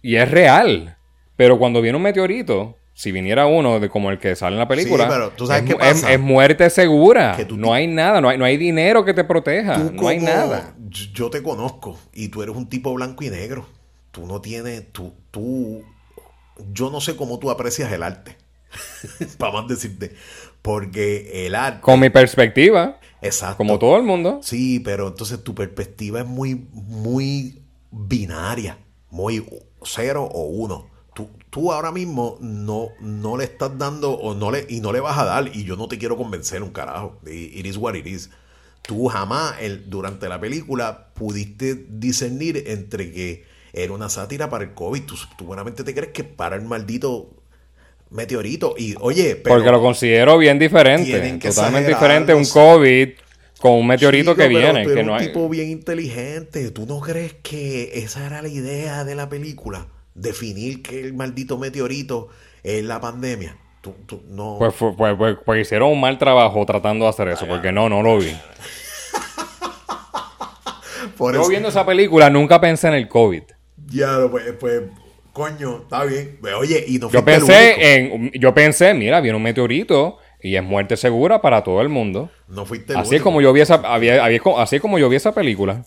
[SPEAKER 2] Y es real. Pero cuando viene un meteorito, si viniera uno de como el que sale en la película, es, muerte segura. no hay nada, no hay, no hay dinero que te proteja, no hay nada.
[SPEAKER 1] Yo te conozco y tú eres un tipo blanco y negro. Tú no tienes, tú, tú, yo no sé cómo tú aprecias el arte. [LAUGHS] Para más decirte, porque el arte...
[SPEAKER 2] Con mi perspectiva. Exacto. Como todo el mundo.
[SPEAKER 1] Sí, pero entonces tu perspectiva es muy, muy binaria, muy cero o uno tú ahora mismo no, no le estás dando o no le, y no le vas a dar y yo no te quiero convencer un carajo. It is what it is. Tú jamás el, durante la película pudiste discernir entre que era una sátira para el COVID. Tú, tú buenamente te crees que para el maldito meteorito. Y oye,
[SPEAKER 2] Porque lo considero bien diferente. Totalmente diferente un COVID con un meteorito que viene. que no
[SPEAKER 1] un tipo bien inteligente. ¿Tú no crees que esa era la idea de la película? Definir que el maldito meteorito es la pandemia. no...
[SPEAKER 2] Pues, pues, pues, pues, hicieron un mal trabajo tratando de hacer eso, porque no, no lo vi. [LAUGHS] Yo viendo esa película nunca pensé en el COVID.
[SPEAKER 1] Ya, pues, pues coño, está bien. Oye, y no
[SPEAKER 2] Yo pensé en, yo pensé, mira, viene un meteorito y es muerte segura para todo el mundo.
[SPEAKER 1] No fuiste
[SPEAKER 2] así es como yo vi esa, había, así es como yo vi esa película.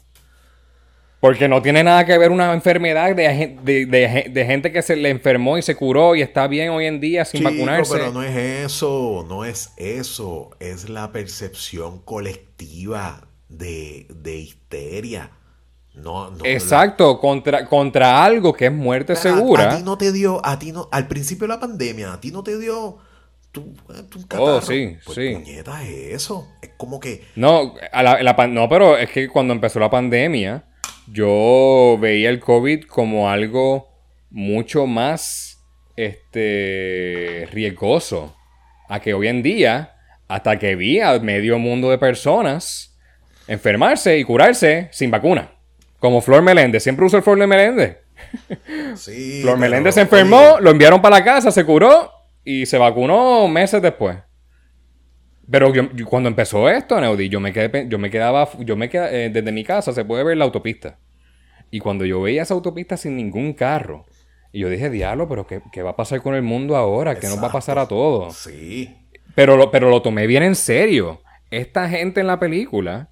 [SPEAKER 2] Porque no tiene nada que ver una enfermedad de, gente que se le enfermó y se curó y está bien hoy en día sin vacunarse.
[SPEAKER 1] Pero no es eso, no es eso. Es la percepción colectiva de, histeria. No,
[SPEAKER 2] Exacto, contra, contra algo que es muerte segura.
[SPEAKER 1] A, ti no te dio, a ti no, al principio de la pandemia, a ti no te dio tu, tu
[SPEAKER 2] Oh, sí,
[SPEAKER 1] pues,
[SPEAKER 2] sí.
[SPEAKER 1] Puñeta es eso. Es como que.
[SPEAKER 2] No, no, pero es que cuando empezó la pandemia yo veía el COVID como algo mucho más este, riesgoso a que hoy en día, hasta que vi a medio mundo de personas enfermarse y curarse sin vacuna. Como Flor Meléndez, siempre uso el Flor de Meléndez. [LAUGHS] Sí, Flor Meléndez se enfermó, lo enviaron para la casa, se curó y se vacunó meses después. Pero yo, cuando empezó esto, Neudi, yo me quedé, yo me quedaba, yo me quedaba, eh, desde mi casa se puede ver la autopista. Y cuando yo veía esa autopista sin ningún carro, y yo dije, diablo, pero ¿qué, va a pasar con el mundo ahora? ¿Qué nos va a pasar a todos?
[SPEAKER 1] Sí.
[SPEAKER 2] Pero lo, pero lo tomé bien en serio. Esta gente en la película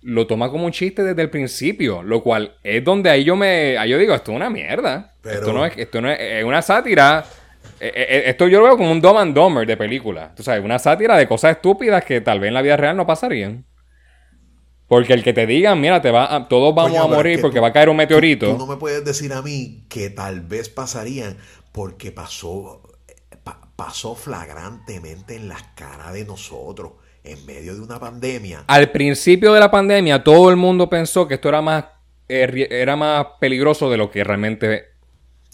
[SPEAKER 2] lo toma como un chiste desde el principio, lo cual es donde ahí yo me, ahí yo digo, esto es una mierda. Esto no es, esto no es, es una sátira esto yo lo veo como un Dumb and Dumber de película. Tú sabes, una sátira de cosas estúpidas que tal vez en la vida real no pasarían. Porque el que te digan, mira, te va todos vamos a morir porque va a caer un meteorito.
[SPEAKER 1] Tú, no me puedes decir a mí que tal vez pasarían porque pasó, pasó flagrantemente en las caras de nosotros en medio de una pandemia.
[SPEAKER 2] Al principio de la pandemia, todo el mundo pensó que esto era más, era más peligroso de lo que realmente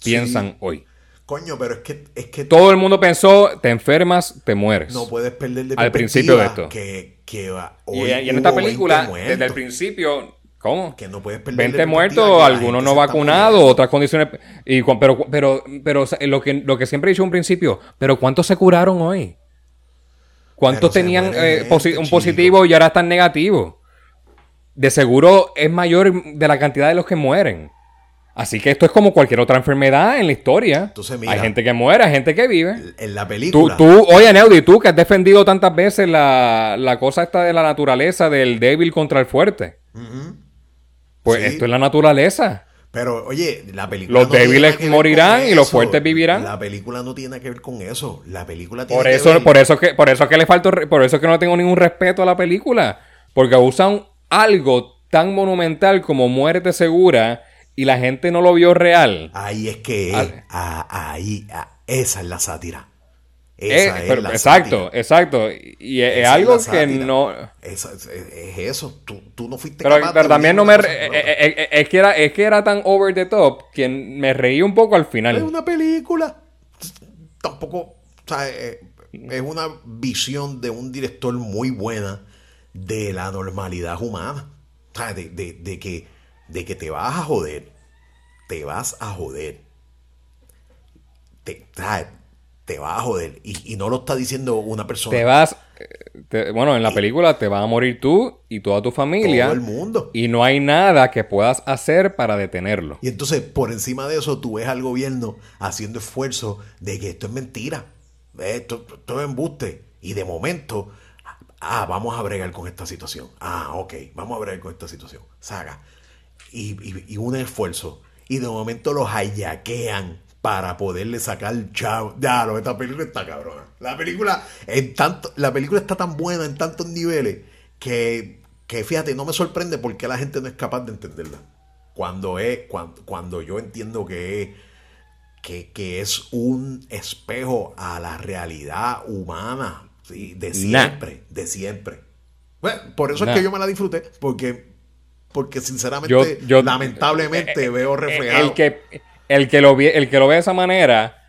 [SPEAKER 2] piensan hoy.
[SPEAKER 1] Coño, pero es que, es que...
[SPEAKER 2] Todo el mundo pensó, te enfermas, te mueres.
[SPEAKER 1] No puedes perder de
[SPEAKER 2] Al principio de esto.
[SPEAKER 1] Que, que
[SPEAKER 2] y, en esta película, desde el principio... ¿Cómo?
[SPEAKER 1] Que no puedes perder
[SPEAKER 2] 20 muertos, algunos no vacunados, otras condiciones... Y, pero, pero, pero lo, que, lo que siempre he dicho un principio, pero ¿cuántos se curaron hoy? ¿Cuántos tenían eh, un positivo y ahora están negativos? De seguro es mayor de la cantidad de los que mueren. Así que esto es como cualquier otra enfermedad en la historia. hay gente que muere, hay gente que vive.
[SPEAKER 1] En la película.
[SPEAKER 2] Tú, tú oye, Neudi, tú que has defendido tantas veces la, cosa esta de la naturaleza, del débil contra el fuerte. Pues esto es la naturaleza.
[SPEAKER 1] Pero, oye, la película.
[SPEAKER 2] Los débiles morirán y los fuertes vivirán.
[SPEAKER 1] La película no tiene que ver con eso. La película tiene
[SPEAKER 2] por eso,
[SPEAKER 1] que ver...
[SPEAKER 2] Por eso que, por eso que le falta. Por eso que no tengo ningún respeto a la película. Porque usan algo tan monumental como muerte segura y la gente no lo vio real.
[SPEAKER 1] Ahí es que ah, ahí, ah, esa es la sátira. Esa
[SPEAKER 2] es, la exacto, exacto. Y es, algo que no.
[SPEAKER 1] Es, eso. Tú, no fuiste
[SPEAKER 2] pero, pero también no me. Eh, eh, eh, es, que era, es que era tan over the top que me reí un poco al final.
[SPEAKER 1] Es una película. Tampoco. O sea, es una visión de un director muy buena de la normalidad humana. O sea, de, de que de que te vas a joder, te vas a joder. Te, te vas a joder. Y, no lo está diciendo una persona.
[SPEAKER 2] Te vas. bueno, en la película te vas a morir tú y toda tu familia.
[SPEAKER 1] Todo el mundo.
[SPEAKER 2] Y no hay nada que puedas hacer para detenerlo.
[SPEAKER 1] Y entonces, por encima de eso, tú ves al gobierno haciendo esfuerzo de que esto es mentira. Esto, esto es embuste. Y de momento, ah, vamos a bregar con esta situación. Ah, ok, vamos a bregar con esta situación. Saga y, un esfuerzo. Y de momento los hayaquean para poderle sacar chavo. Ya, esta película está cabrona. La película, en tanto, la película está tan buena en tantos niveles que, que fíjate, no me sorprende porque la gente no es capaz de entenderla. Cuando es, cuando, cuando yo entiendo que es, que, es un espejo a la realidad humana, de siempre, de siempre. Bueno, por eso es que yo me la disfruté, porque porque sinceramente, lamentablemente eh, eh, veo reflejado.
[SPEAKER 2] El que, el, que lo, el que lo ve de esa manera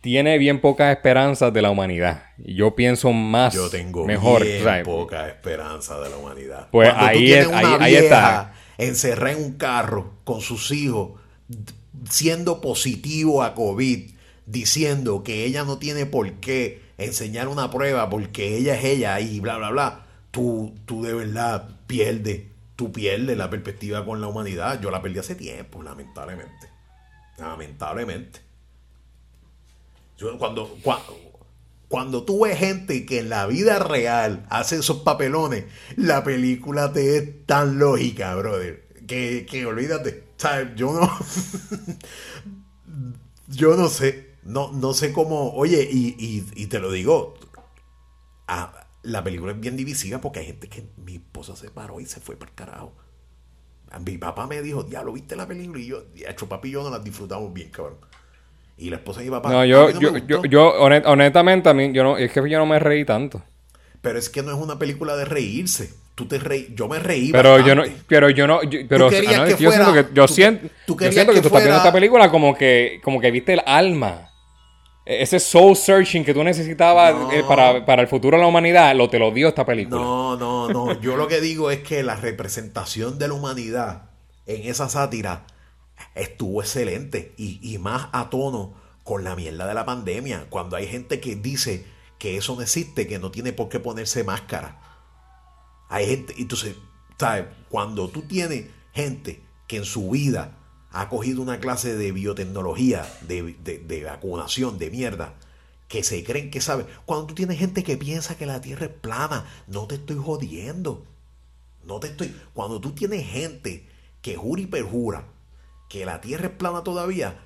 [SPEAKER 2] tiene bien pocas esperanzas de la humanidad. Yo pienso más.
[SPEAKER 1] Yo tengo mejor, bien pocas esperanzas de la humanidad.
[SPEAKER 2] Pues ahí, es, ahí, está.
[SPEAKER 1] Encerrada en un carro con sus hijos, siendo positivo a COVID, diciendo que ella no tiene por qué enseñar una prueba porque ella es ella y bla, bla, bla. Tú, tú de verdad pierdes tú pierdes la perspectiva con la humanidad. Yo la perdí hace tiempo, lamentablemente. Lamentablemente. cuando, cuando, tú ves gente que en la vida real hace esos papelones, la película te es tan lógica, brother, que, que olvídate. Yo no. [LAUGHS] yo no sé. No, no sé cómo. Oye, y, y, te lo digo. A, la película es bien divisiva porque hay gente que mi esposa se paró y se fue para el carajo. Mi papá me dijo, ya lo viste la película y yo, hecho papi y yo no la disfrutamos bien, cabrón. Y la esposa y mi papá.
[SPEAKER 2] No, yo, yo, yo, honestamente, a mí, yo no, es que yo no me reí tanto.
[SPEAKER 1] Pero es que no es una película de reírse. Tú te reí, yo me reí.
[SPEAKER 2] Pero yo no, pero yo no, pero yo siento que, yo siento, yo siento que, tú estás viendo esta película como que, como que viste el alma ese soul searching que tú necesitabas eh, para, el futuro de la humanidad, lo te lo dio esta película.
[SPEAKER 1] No, no, no. Yo lo que digo es que la representación de la humanidad en esa sátira estuvo excelente y, y más a tono con la mierda de la pandemia. Cuando hay gente que dice que eso no existe, que no tiene por qué ponerse máscara. Hay gente, entonces, ¿sabes? Cuando tú tienes gente que en su vida ha cogido una clase de biotecnología, de, vacunación, de mierda, que se creen que saben. Cuando tú tienes gente que piensa que la Tierra es plana, no te estoy jodiendo. No te estoy. Cuando tú tienes gente que jura y perjura que la Tierra es plana todavía,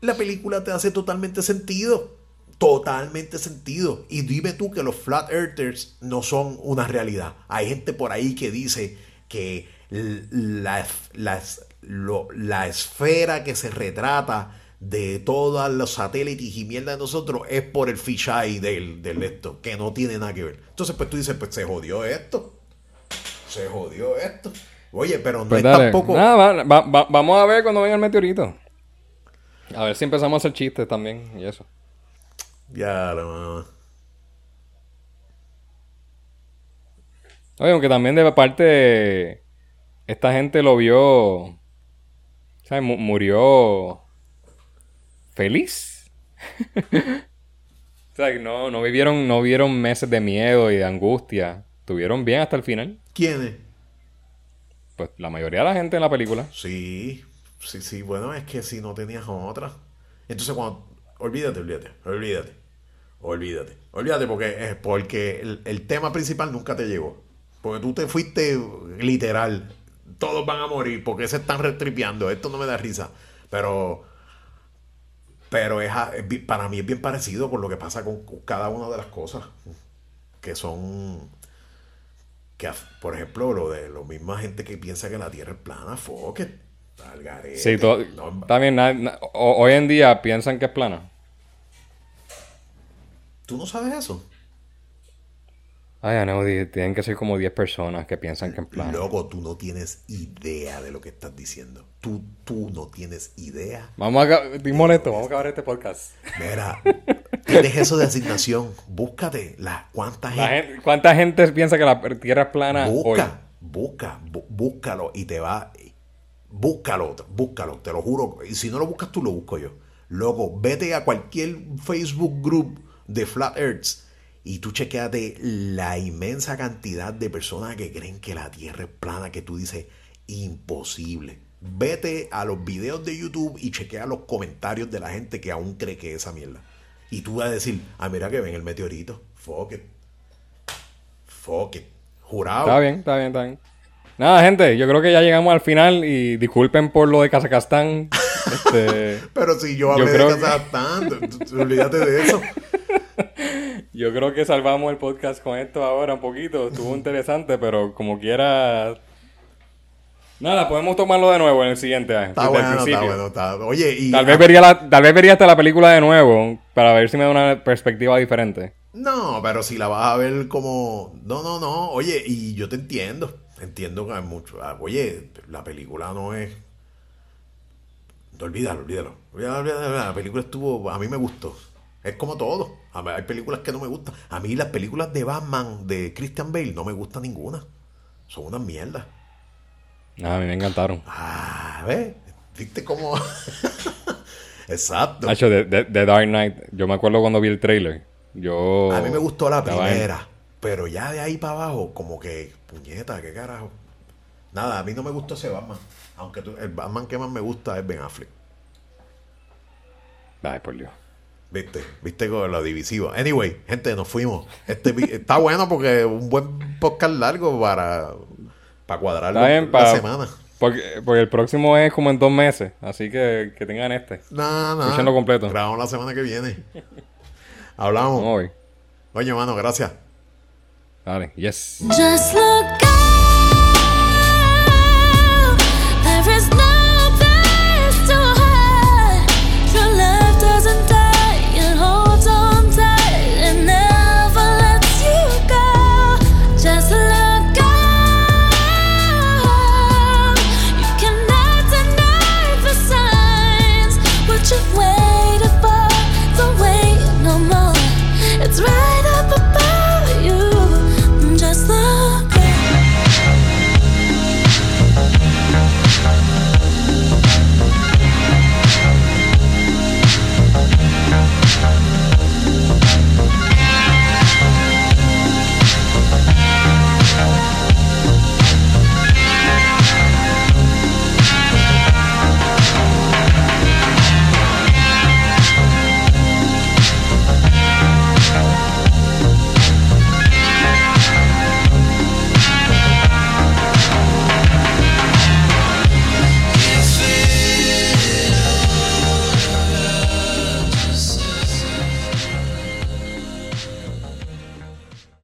[SPEAKER 1] la película te hace totalmente sentido. Totalmente sentido. Y dime tú que los flat earthers no son una realidad. Hay gente por ahí que dice que las, las, la esfera que se retrata de todos los satélites y mierda de nosotros es por el fisheye del, del esto, que no tiene nada que ver. Entonces, pues tú dices, pues se jodió esto. Se jodió esto. Oye, pero no
[SPEAKER 2] pues es tampoco. vamos a ver cuando venga el meteorito. A ver si empezamos a hacer chistes también y eso.
[SPEAKER 1] Ya, lo
[SPEAKER 2] Oye, aunque también de parte. Esta gente lo vio sea, murió feliz. [LAUGHS] O sea, no, no vivieron, no vivieron meses de miedo y de angustia. Tuvieron bien hasta el final.
[SPEAKER 1] ¿Quiénes?
[SPEAKER 2] Pues la mayoría de la gente en la película.
[SPEAKER 1] Sí, sí, sí. Bueno, es que si no tenías otra. Entonces cuando... Olvídate, olvídate, olvídate. Olvídate. Olvídate porque, es porque el, el tema principal nunca te llegó. Porque tú te fuiste literal. Todos van a morir porque se están restripeando. Esto no me da risa. Pero pero es, para mí es bien parecido con lo que pasa con cada una de las cosas. Que son. Que, por ejemplo, lo de la misma gente que piensa que la Tierra es plana, fuck
[SPEAKER 2] Sí, también hoy en día piensan que es plana.
[SPEAKER 1] ¿Tú no sabes eso?
[SPEAKER 2] Ay, no, tienen que ser como 10 personas que piensan que en plan.
[SPEAKER 1] Loco, tú no tienes idea de lo que estás diciendo. Tú, tú no tienes idea.
[SPEAKER 2] Vamos a estoy molesto, vamos a acabar este podcast.
[SPEAKER 1] Mira, tienes eso de asignación. Búscate la cuánta gente.
[SPEAKER 2] ¿Cuánta gente piensa que la tierra es plana?
[SPEAKER 1] Busca, busca, búscalo y te va. Búscalo, búscalo, te lo juro. Y si no lo buscas tú, lo busco yo. Loco, vete a cualquier Facebook group de Flat Earths y tú chequeate la inmensa cantidad de personas que creen que la Tierra es plana, que tú dices, imposible. Vete a los videos de YouTube y chequea los comentarios de la gente que aún cree que es esa mierda. Y tú vas a decir, ah, mira que ven el meteorito. Fuck it. Fuck it. Jurado.
[SPEAKER 2] Está bien, está bien, está bien. Nada, gente, yo creo que ya llegamos al final y disculpen por lo de Kazajstán. [LAUGHS] este,
[SPEAKER 1] Pero si yo hablé de Kazajstán, olvídate de eso.
[SPEAKER 2] Yo creo que salvamos el podcast con esto ahora un poquito. Estuvo interesante, pero como quiera. Nada, podemos tomarlo de nuevo en el siguiente año.
[SPEAKER 1] Está bueno, está bueno. Está... Oye, y.
[SPEAKER 2] Tal vez, vería la, tal vez vería hasta la película de nuevo para ver si me da una perspectiva diferente.
[SPEAKER 1] No, pero si la vas a ver como. No, no, no. Oye, y yo te entiendo. Entiendo que hay mucho. Ah, oye, la película no es. Olvídalo, olvídalo. olvídalo. La película estuvo. A mí me gustó. Es como todo. hay películas que no me gustan. A mí las películas de Batman de Christian Bale no me gustan ninguna. Son unas mierdas.
[SPEAKER 2] Ah, a mí me encantaron.
[SPEAKER 1] Ah, ¿ves? ¿Viste cómo? [LAUGHS] Exacto.
[SPEAKER 2] Hacho, de, de, Dark Knight, yo me acuerdo cuando vi el trailer. Yo.
[SPEAKER 1] A mí me gustó la primera. Pero ya de ahí para abajo, como que, puñeta, qué carajo. Nada, a mí no me gustó ese Batman. Aunque el Batman que más me gusta es Ben Affleck.
[SPEAKER 2] Ay, por Dios.
[SPEAKER 1] Viste, viste con lo divisivo. Anyway, gente, nos fuimos. Este, está bueno porque un buen podcast largo para, para cuadrarlo la semana.
[SPEAKER 2] Porque, porque, el próximo es como en dos meses, así que, que tengan este.
[SPEAKER 1] No, no.
[SPEAKER 2] Escuchenlo completo.
[SPEAKER 1] Grabamos la semana que viene. Hablamos. Hoy. Oye, mano, gracias.
[SPEAKER 2] Dale, yes. Just look up. There is